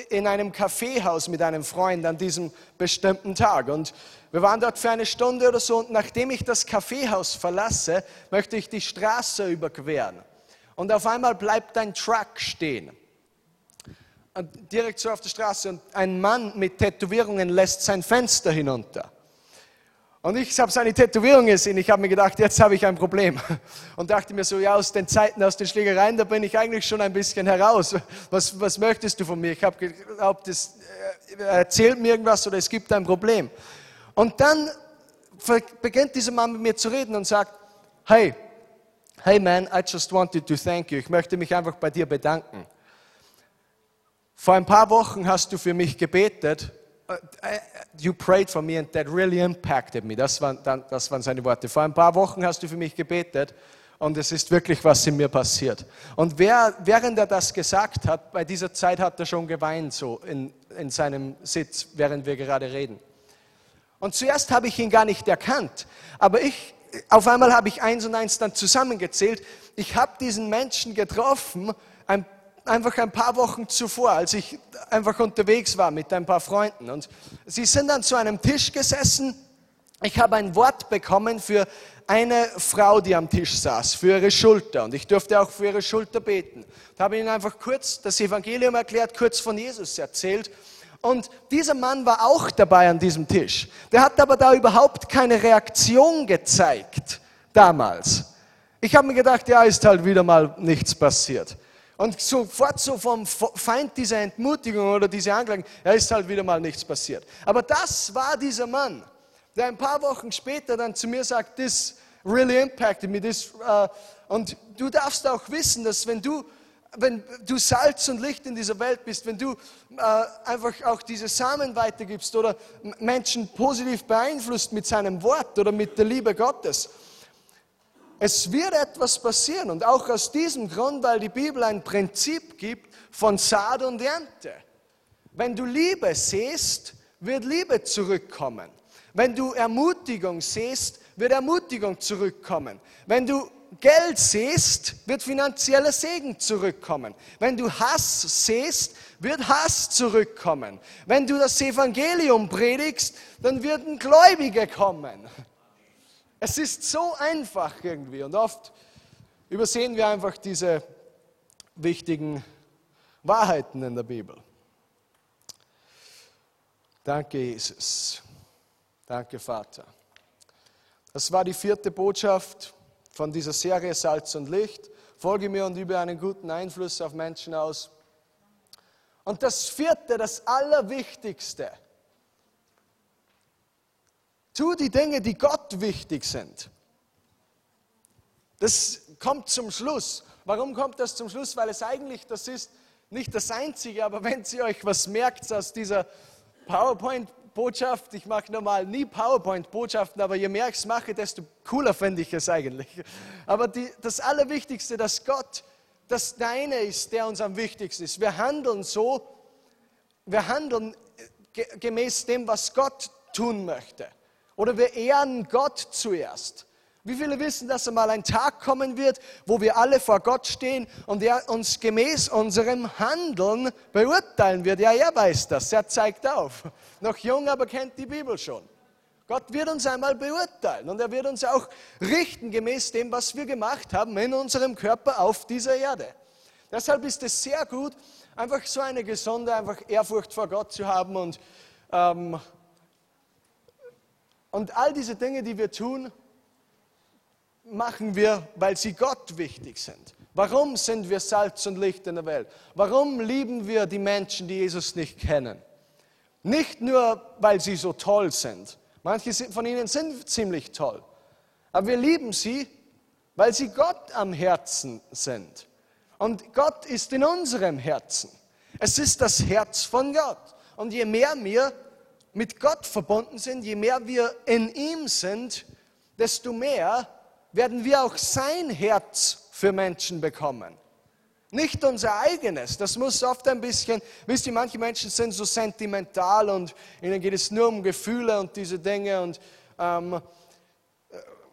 in einem Kaffeehaus mit einem Freund an diesem bestimmten Tag. Und wir waren dort für eine Stunde oder so. Und nachdem ich das Kaffeehaus verlasse, möchte ich die Straße überqueren und auf einmal bleibt ein Truck stehen. Direkt so auf der Straße und ein Mann mit Tätowierungen lässt sein Fenster hinunter. Und ich habe seine Tätowierung gesehen. Ich habe mir gedacht, jetzt habe ich ein Problem. Und dachte mir so, ja, aus den Zeiten, aus den Schlägereien, da bin ich eigentlich schon ein bisschen heraus. Was, was möchtest du von mir? Ich habe geglaubt, es äh, erzählt mir irgendwas oder es gibt ein Problem. Und dann beginnt dieser Mann mit mir zu reden und sagt, hey, Hey man, I just wanted to thank you. Ich möchte mich einfach bei dir bedanken. vor ein paar Wochen hast du für mich gebetet. Uh, you prayed for me and that really impacted me. Das waren, das waren seine Worte. Vor ein paar Wochen hast du für mich gebetet und es ist wirklich was in mir passiert. Und wer, während er das gesagt hat, bei dieser Zeit hat er schon geweint, so in, in seinem Sitz, während wir gerade reden. Und zuerst habe ich ihn gar nicht erkannt, aber ich, auf einmal habe ich eins und eins dann zusammengezählt. Ich habe diesen Menschen getroffen, ein einfach ein paar Wochen zuvor, als ich einfach unterwegs war mit ein paar Freunden. Und sie sind an zu einem Tisch gesessen. Ich habe ein Wort bekommen für eine Frau, die am Tisch saß, für ihre Schulter. Und ich durfte auch für ihre Schulter beten. Da habe ich ihnen einfach kurz das Evangelium erklärt, kurz von Jesus erzählt. Und dieser Mann war auch dabei an diesem Tisch. Der hat aber da überhaupt keine Reaktion gezeigt damals. Ich habe mir gedacht, ja, ist halt wieder mal nichts passiert. Und sofort so vom Feind diese Entmutigung oder diese Anklagen, ja, ist halt wieder mal nichts passiert. Aber das war dieser Mann, der ein paar Wochen später dann zu mir sagt, this really impacted me. This, uh, und du darfst auch wissen, dass wenn du, wenn du Salz und Licht in dieser Welt bist, wenn du uh, einfach auch diese Samen weitergibst oder Menschen positiv beeinflusst mit seinem Wort oder mit der Liebe Gottes, es wird etwas passieren und auch aus diesem Grund, weil die Bibel ein Prinzip gibt von Saat und Ernte. Wenn du Liebe siehst, wird Liebe zurückkommen. Wenn du Ermutigung siehst, wird Ermutigung zurückkommen. Wenn du Geld siehst, wird finanzieller Segen zurückkommen. Wenn du Hass siehst, wird Hass zurückkommen. Wenn du das Evangelium predigst, dann werden Gläubige kommen. Es ist so einfach irgendwie und oft übersehen wir einfach diese wichtigen Wahrheiten in der Bibel. Danke, Jesus. Danke, Vater. Das war die vierte Botschaft von dieser Serie Salz und Licht. Folge mir und übe einen guten Einfluss auf Menschen aus. Und das vierte, das Allerwichtigste, Tu die Dinge, die Gott wichtig sind. Das kommt zum Schluss. Warum kommt das zum Schluss? Weil es eigentlich, das ist nicht das Einzige, aber wenn Sie euch was merkt aus dieser PowerPoint-Botschaft, ich mache normal nie PowerPoint-Botschaften, aber je mehr ich es mache, desto cooler finde ich es eigentlich. Aber die, das Allerwichtigste, dass Gott das Deine ist, der uns am wichtigsten ist. Wir handeln so, wir handeln gemäß dem, was Gott tun möchte. Oder wir ehren Gott zuerst. Wie viele wissen, dass einmal ein Tag kommen wird, wo wir alle vor Gott stehen und er uns gemäß unserem Handeln beurteilen wird? Ja, er weiß das, er zeigt auf. Noch jung, aber kennt die Bibel schon. Gott wird uns einmal beurteilen und er wird uns auch richten gemäß dem, was wir gemacht haben in unserem Körper auf dieser Erde. Deshalb ist es sehr gut, einfach so eine gesunde einfach Ehrfurcht vor Gott zu haben und ähm, und all diese Dinge, die wir tun, machen wir, weil sie Gott wichtig sind. Warum sind wir Salz und Licht in der Welt? Warum lieben wir die Menschen, die Jesus nicht kennen? Nicht nur, weil sie so toll sind. Manche von ihnen sind ziemlich toll. Aber wir lieben sie, weil sie Gott am Herzen sind. Und Gott ist in unserem Herzen. Es ist das Herz von Gott. Und je mehr wir mit Gott verbunden sind, je mehr wir in ihm sind, desto mehr werden wir auch sein Herz für Menschen bekommen. Nicht unser eigenes. Das muss oft ein bisschen, wisst ihr, manche Menschen sind so sentimental und ihnen geht es nur um Gefühle und diese Dinge und ähm,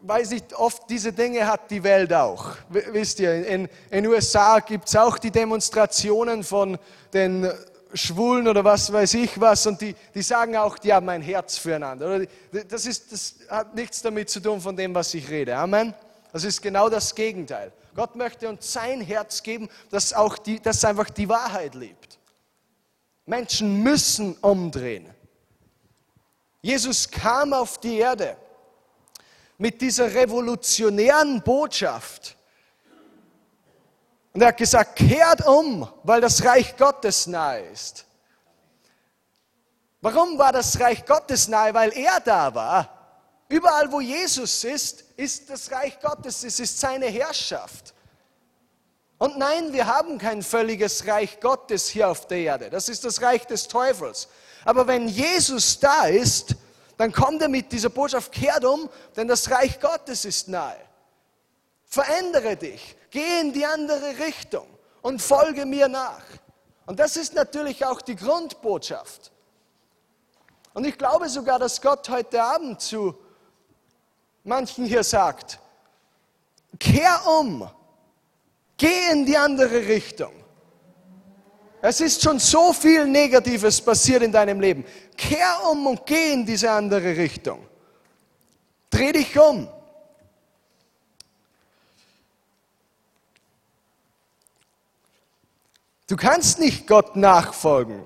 weiß nicht, oft diese Dinge hat die Welt auch. Wisst ihr, in den USA gibt es auch die Demonstrationen von den Schwulen oder was weiß ich was und die, die sagen auch, die haben ein Herz füreinander. Das, ist, das hat nichts damit zu tun von dem, was ich rede. Amen. Das ist genau das Gegenteil. Gott möchte uns sein Herz geben, das, auch die, das einfach die Wahrheit liebt. Menschen müssen umdrehen. Jesus kam auf die Erde mit dieser revolutionären Botschaft und er hat gesagt, kehrt um, weil das Reich Gottes nahe ist. Warum war das Reich Gottes nahe? Weil er da war. Überall, wo Jesus ist, ist das Reich Gottes, es ist seine Herrschaft. Und nein, wir haben kein völliges Reich Gottes hier auf der Erde. Das ist das Reich des Teufels. Aber wenn Jesus da ist, dann kommt er mit dieser Botschaft, kehrt um, denn das Reich Gottes ist nahe. Verändere dich, geh in die andere Richtung und folge mir nach. Und das ist natürlich auch die Grundbotschaft. Und ich glaube sogar, dass Gott heute Abend zu manchen hier sagt, kehr um, geh in die andere Richtung. Es ist schon so viel Negatives passiert in deinem Leben. Kehr um und geh in diese andere Richtung. Dreh dich um. Du kannst nicht Gott nachfolgen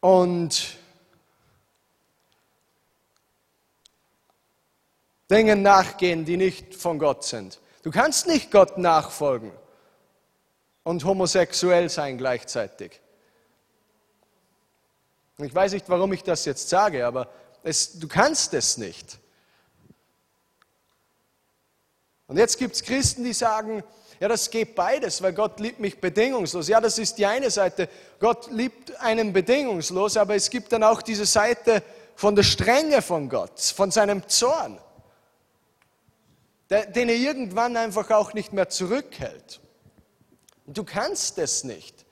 und Dingen nachgehen, die nicht von Gott sind. Du kannst nicht Gott nachfolgen und homosexuell sein gleichzeitig. Ich weiß nicht, warum ich das jetzt sage, aber es, du kannst es nicht. Und jetzt gibt es Christen, die sagen, ja, das geht beides, weil Gott liebt mich bedingungslos. Ja, das ist die eine Seite. Gott liebt einen bedingungslos, aber es gibt dann auch diese Seite von der Strenge von Gott, von seinem Zorn, den er irgendwann einfach auch nicht mehr zurückhält. Du kannst es nicht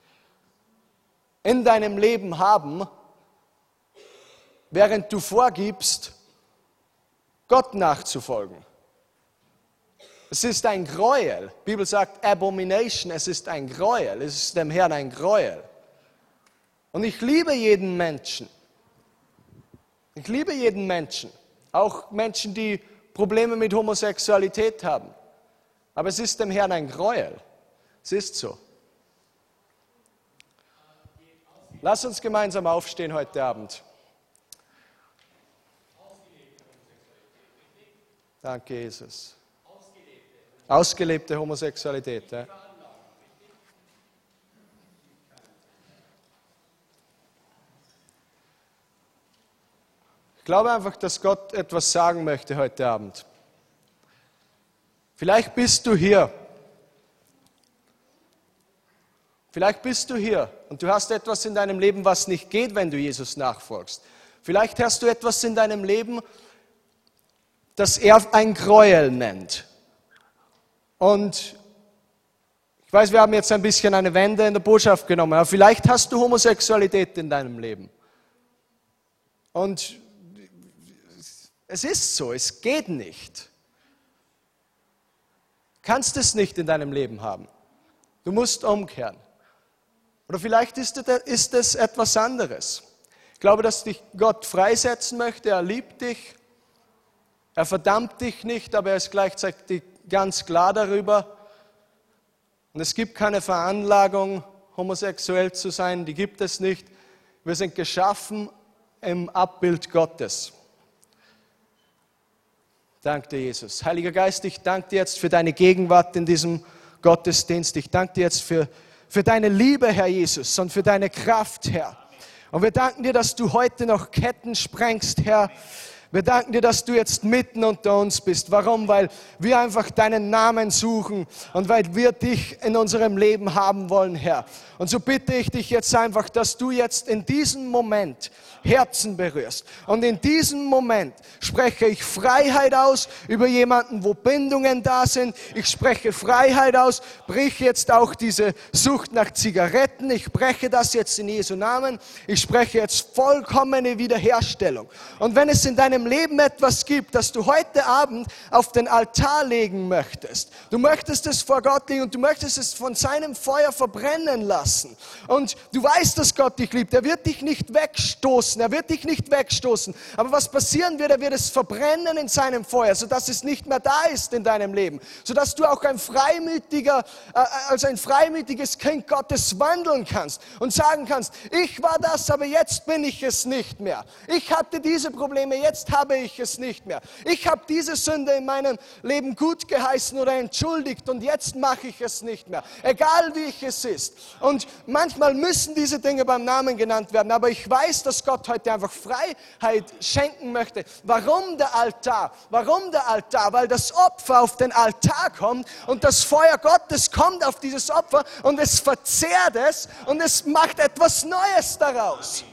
in deinem Leben haben, während du vorgibst, Gott nachzufolgen. Es ist ein Gräuel. Die Bibel sagt Abomination, es ist ein Gräuel. Es ist dem Herrn ein Gräuel. Und ich liebe jeden Menschen. Ich liebe jeden Menschen. Auch Menschen, die Probleme mit Homosexualität haben. Aber es ist dem Herrn ein Gräuel. Es ist so. Lass uns gemeinsam aufstehen heute Abend. Danke, Jesus. Ausgelebte Homosexualität. Ja. Ich glaube einfach, dass Gott etwas sagen möchte heute Abend. Vielleicht bist du hier. Vielleicht bist du hier und du hast etwas in deinem Leben, was nicht geht, wenn du Jesus nachfolgst. Vielleicht hast du etwas in deinem Leben, das er ein Gräuel nennt. Und ich weiß, wir haben jetzt ein bisschen eine Wende in der Botschaft genommen, aber vielleicht hast du Homosexualität in deinem Leben. Und es ist so, es geht nicht. Du kannst es nicht in deinem Leben haben. Du musst umkehren. Oder vielleicht ist es etwas anderes. Ich glaube, dass dich Gott freisetzen möchte. Er liebt dich. Er verdammt dich nicht, aber er ist gleichzeitig ganz klar darüber. Und es gibt keine Veranlagung, homosexuell zu sein, die gibt es nicht. Wir sind geschaffen im Abbild Gottes. Danke dir, Jesus. Heiliger Geist, ich danke dir jetzt für deine Gegenwart in diesem Gottesdienst. Ich danke dir jetzt für, für deine Liebe, Herr Jesus, und für deine Kraft, Herr. Und wir danken dir, dass du heute noch Ketten sprengst, Herr wir danken dir, dass du jetzt mitten unter uns bist. Warum? Weil wir einfach deinen Namen suchen und weil wir dich in unserem Leben haben wollen, Herr. Und so bitte ich dich jetzt einfach, dass du jetzt in diesem Moment Herzen berührst. Und in diesem Moment spreche ich Freiheit aus über jemanden, wo Bindungen da sind. Ich spreche Freiheit aus, brich jetzt auch diese Sucht nach Zigaretten. Ich breche das jetzt in Jesu Namen. Ich spreche jetzt vollkommene Wiederherstellung. Und wenn es in deinem Leben etwas gibt, das du heute Abend auf den Altar legen möchtest, du möchtest es vor Gott legen und du möchtest es von seinem Feuer verbrennen lassen. Und du weißt, dass Gott dich liebt. Er wird dich nicht wegstoßen. Er wird dich nicht wegstoßen. Aber was passieren wird, er wird es verbrennen in seinem Feuer, sodass es nicht mehr da ist in deinem Leben. Sodass du auch ein freimütiger, äh, als ein freimütiges Kind Gottes wandeln kannst und sagen kannst, ich war das, aber jetzt bin ich es nicht mehr. Ich hatte diese Probleme, jetzt habe ich es nicht mehr. Ich habe diese Sünde in meinem Leben gut geheißen oder entschuldigt und jetzt mache ich es nicht mehr. Egal wie ich es ist. Und manchmal müssen diese Dinge beim Namen genannt werden, aber ich weiß, dass Gott heute einfach Freiheit schenken möchte. Warum der Altar? Warum der Altar? Weil das Opfer auf den Altar kommt und das Feuer Gottes kommt auf dieses Opfer und es verzehrt es und es macht etwas Neues daraus.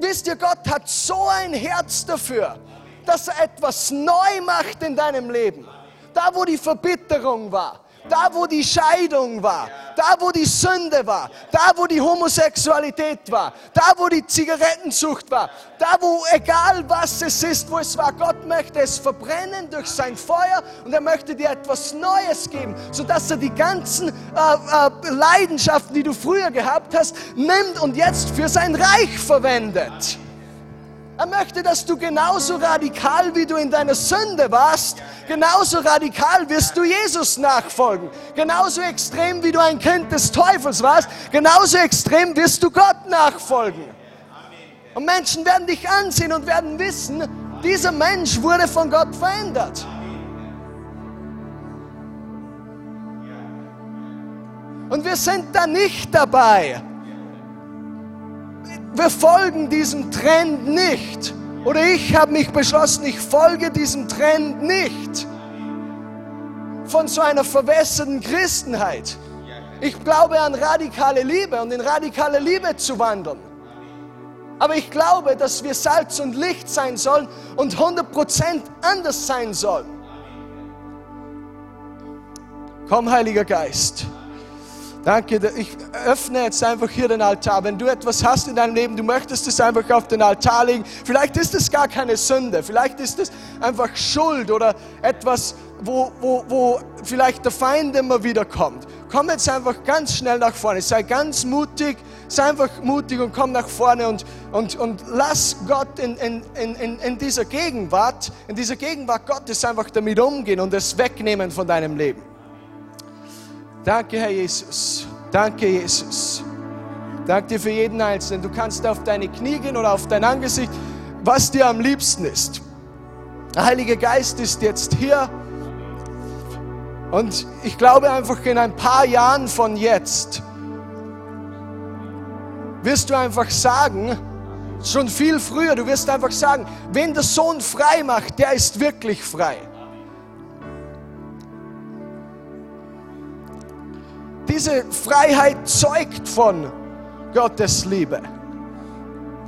Wisst ihr, Gott hat so ein Herz dafür, dass er etwas neu macht in deinem Leben. Da, wo die Verbitterung war, da, wo die Scheidung war, da, wo die Sünde war, da, wo die Homosexualität war, da, wo die Zigarettensucht war, da, wo egal was es ist, wo es war, Gott möchte es verbrennen durch sein Feuer und er möchte dir etwas Neues geben, sodass er die ganzen äh, äh, Leidenschaften, die du früher gehabt hast, nimmt und jetzt für sein Reich verwendet. Er möchte, dass du genauso radikal, wie du in deiner Sünde warst, genauso radikal wirst du Jesus nachfolgen. Genauso extrem, wie du ein Kind des Teufels warst, genauso extrem wirst du Gott nachfolgen. Und Menschen werden dich ansehen und werden wissen, dieser Mensch wurde von Gott verändert. Und wir sind da nicht dabei, wir folgen diesem Trend nicht. Oder ich habe mich beschlossen, ich folge diesem Trend nicht von so einer verwässerten Christenheit. Ich glaube an radikale Liebe und in radikale Liebe zu wandeln. Aber ich glaube, dass wir Salz und Licht sein sollen und 100% anders sein sollen. Komm, Heiliger Geist. Danke, ich öffne jetzt einfach hier den Altar. Wenn du etwas hast in deinem Leben, du möchtest es einfach auf den Altar legen. Vielleicht ist es gar keine Sünde, vielleicht ist es einfach Schuld oder etwas, wo, wo, wo vielleicht der Feind immer wieder kommt. Komm jetzt einfach ganz schnell nach vorne, sei ganz mutig, sei einfach mutig und komm nach vorne und, und, und lass Gott in, in, in, in dieser Gegenwart, in dieser Gegenwart Gottes einfach damit umgehen und es wegnehmen von deinem Leben. Danke, Herr Jesus. Danke, Jesus. Danke dir für jeden Einzelnen. Du kannst auf deine Knie gehen oder auf dein Angesicht, was dir am liebsten ist. Der Heilige Geist ist jetzt hier. Und ich glaube einfach in ein paar Jahren von jetzt wirst du einfach sagen, schon viel früher, du wirst einfach sagen, wenn der Sohn frei macht, der ist wirklich frei. Diese Freiheit zeugt von Gottes Liebe.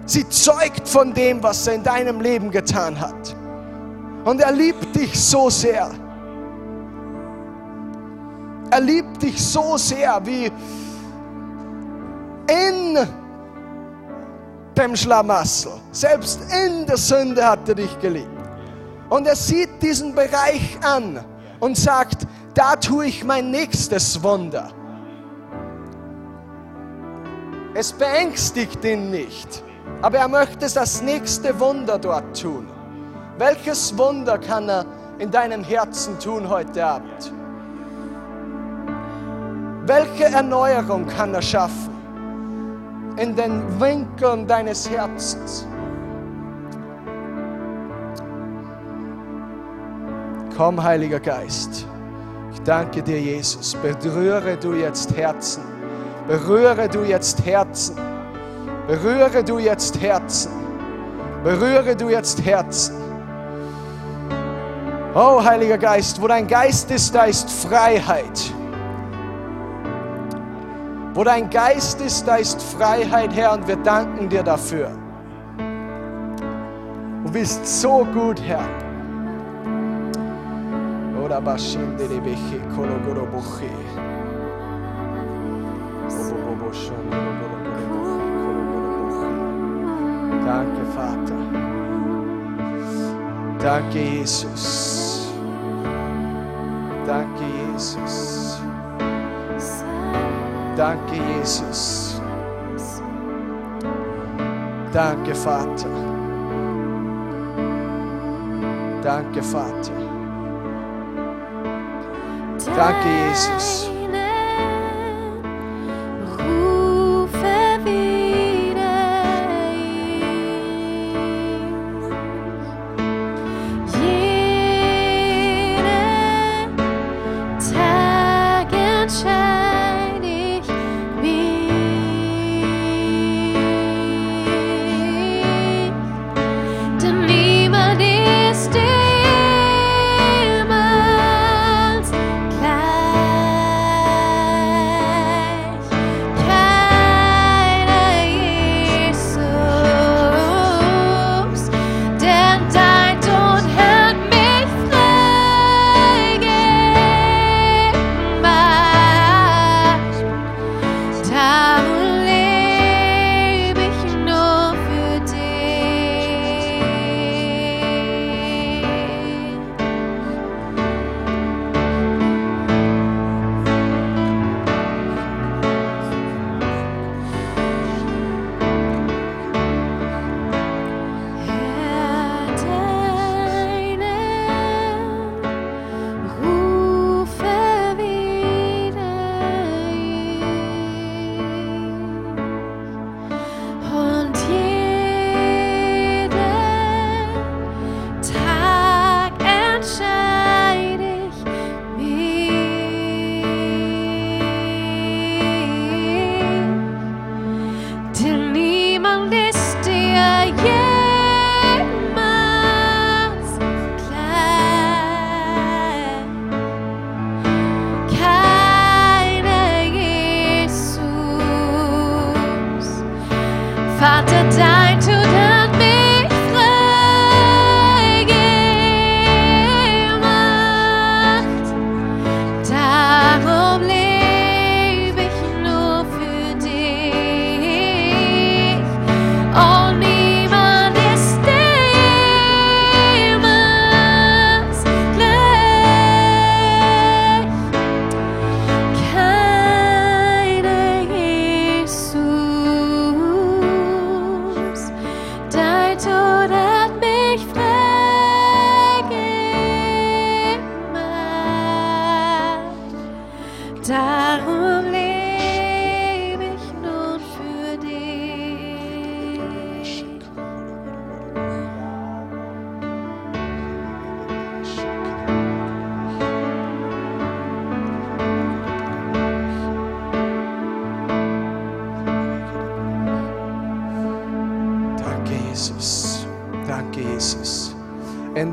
Sie zeugt von dem, was er in deinem Leben getan hat. Und er liebt dich so sehr. Er liebt dich so sehr, wie in dem Schlamassel, selbst in der Sünde hat er dich geliebt. Und er sieht diesen Bereich an und sagt, da tue ich mein nächstes Wunder. Es beängstigt ihn nicht, aber er möchte das nächste Wunder dort tun. Welches Wunder kann er in deinem Herzen tun heute Abend? Welche Erneuerung kann er schaffen in den Winkeln deines Herzens? Komm, Heiliger Geist. Ich danke dir, Jesus. Berühre du jetzt Herzen Berühre du jetzt Herzen. Berühre du jetzt Herzen. Berühre du jetzt Herzen. Oh, Heiliger Geist, wo dein Geist ist, da ist Freiheit. Wo dein Geist ist, da ist Freiheit, Herr, und wir danken dir dafür. Du bist so gut, Herr. Ora bashinde de beche kologoro buchi. Danke, Vater. Danke, Jesus. Danke, Jesus. Danke, Jesus. Danke, Vater. Danke, Vater. Danke, Jesus.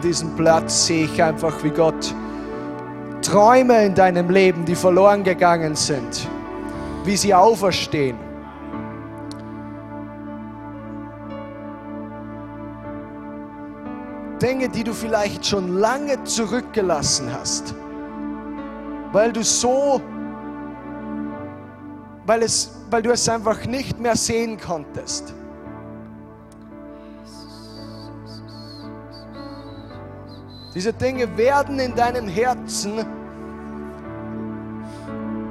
Diesem Platz sehe ich einfach, wie Gott Träume in deinem Leben, die verloren gegangen sind, wie sie auferstehen. Dinge, die du vielleicht schon lange zurückgelassen hast, weil du so, weil, es, weil du es einfach nicht mehr sehen konntest. Diese Dinge werden in deinem Herzen,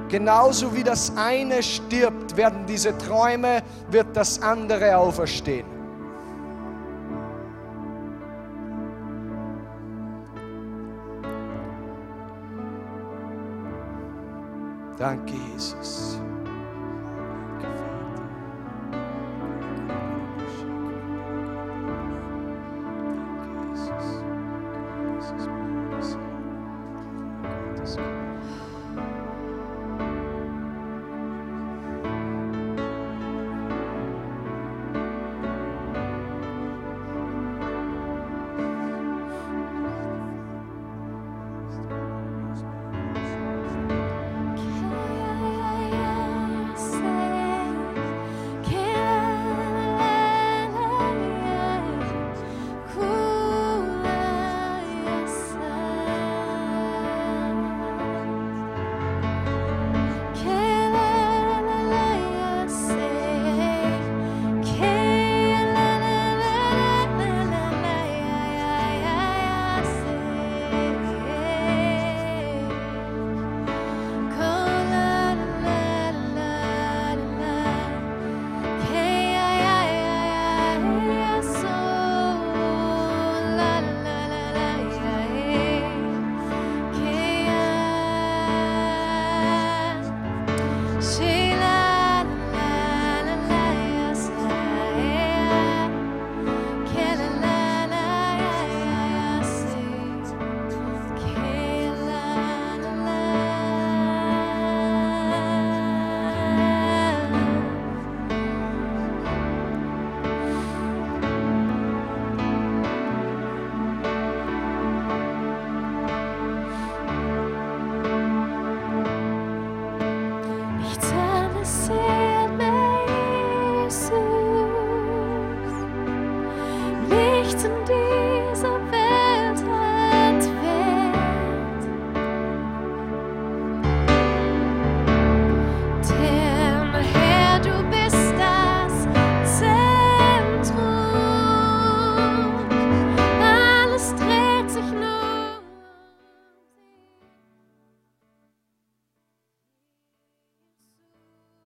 genauso wie das eine stirbt, werden diese Träume, wird das andere auferstehen. Danke, Jesus.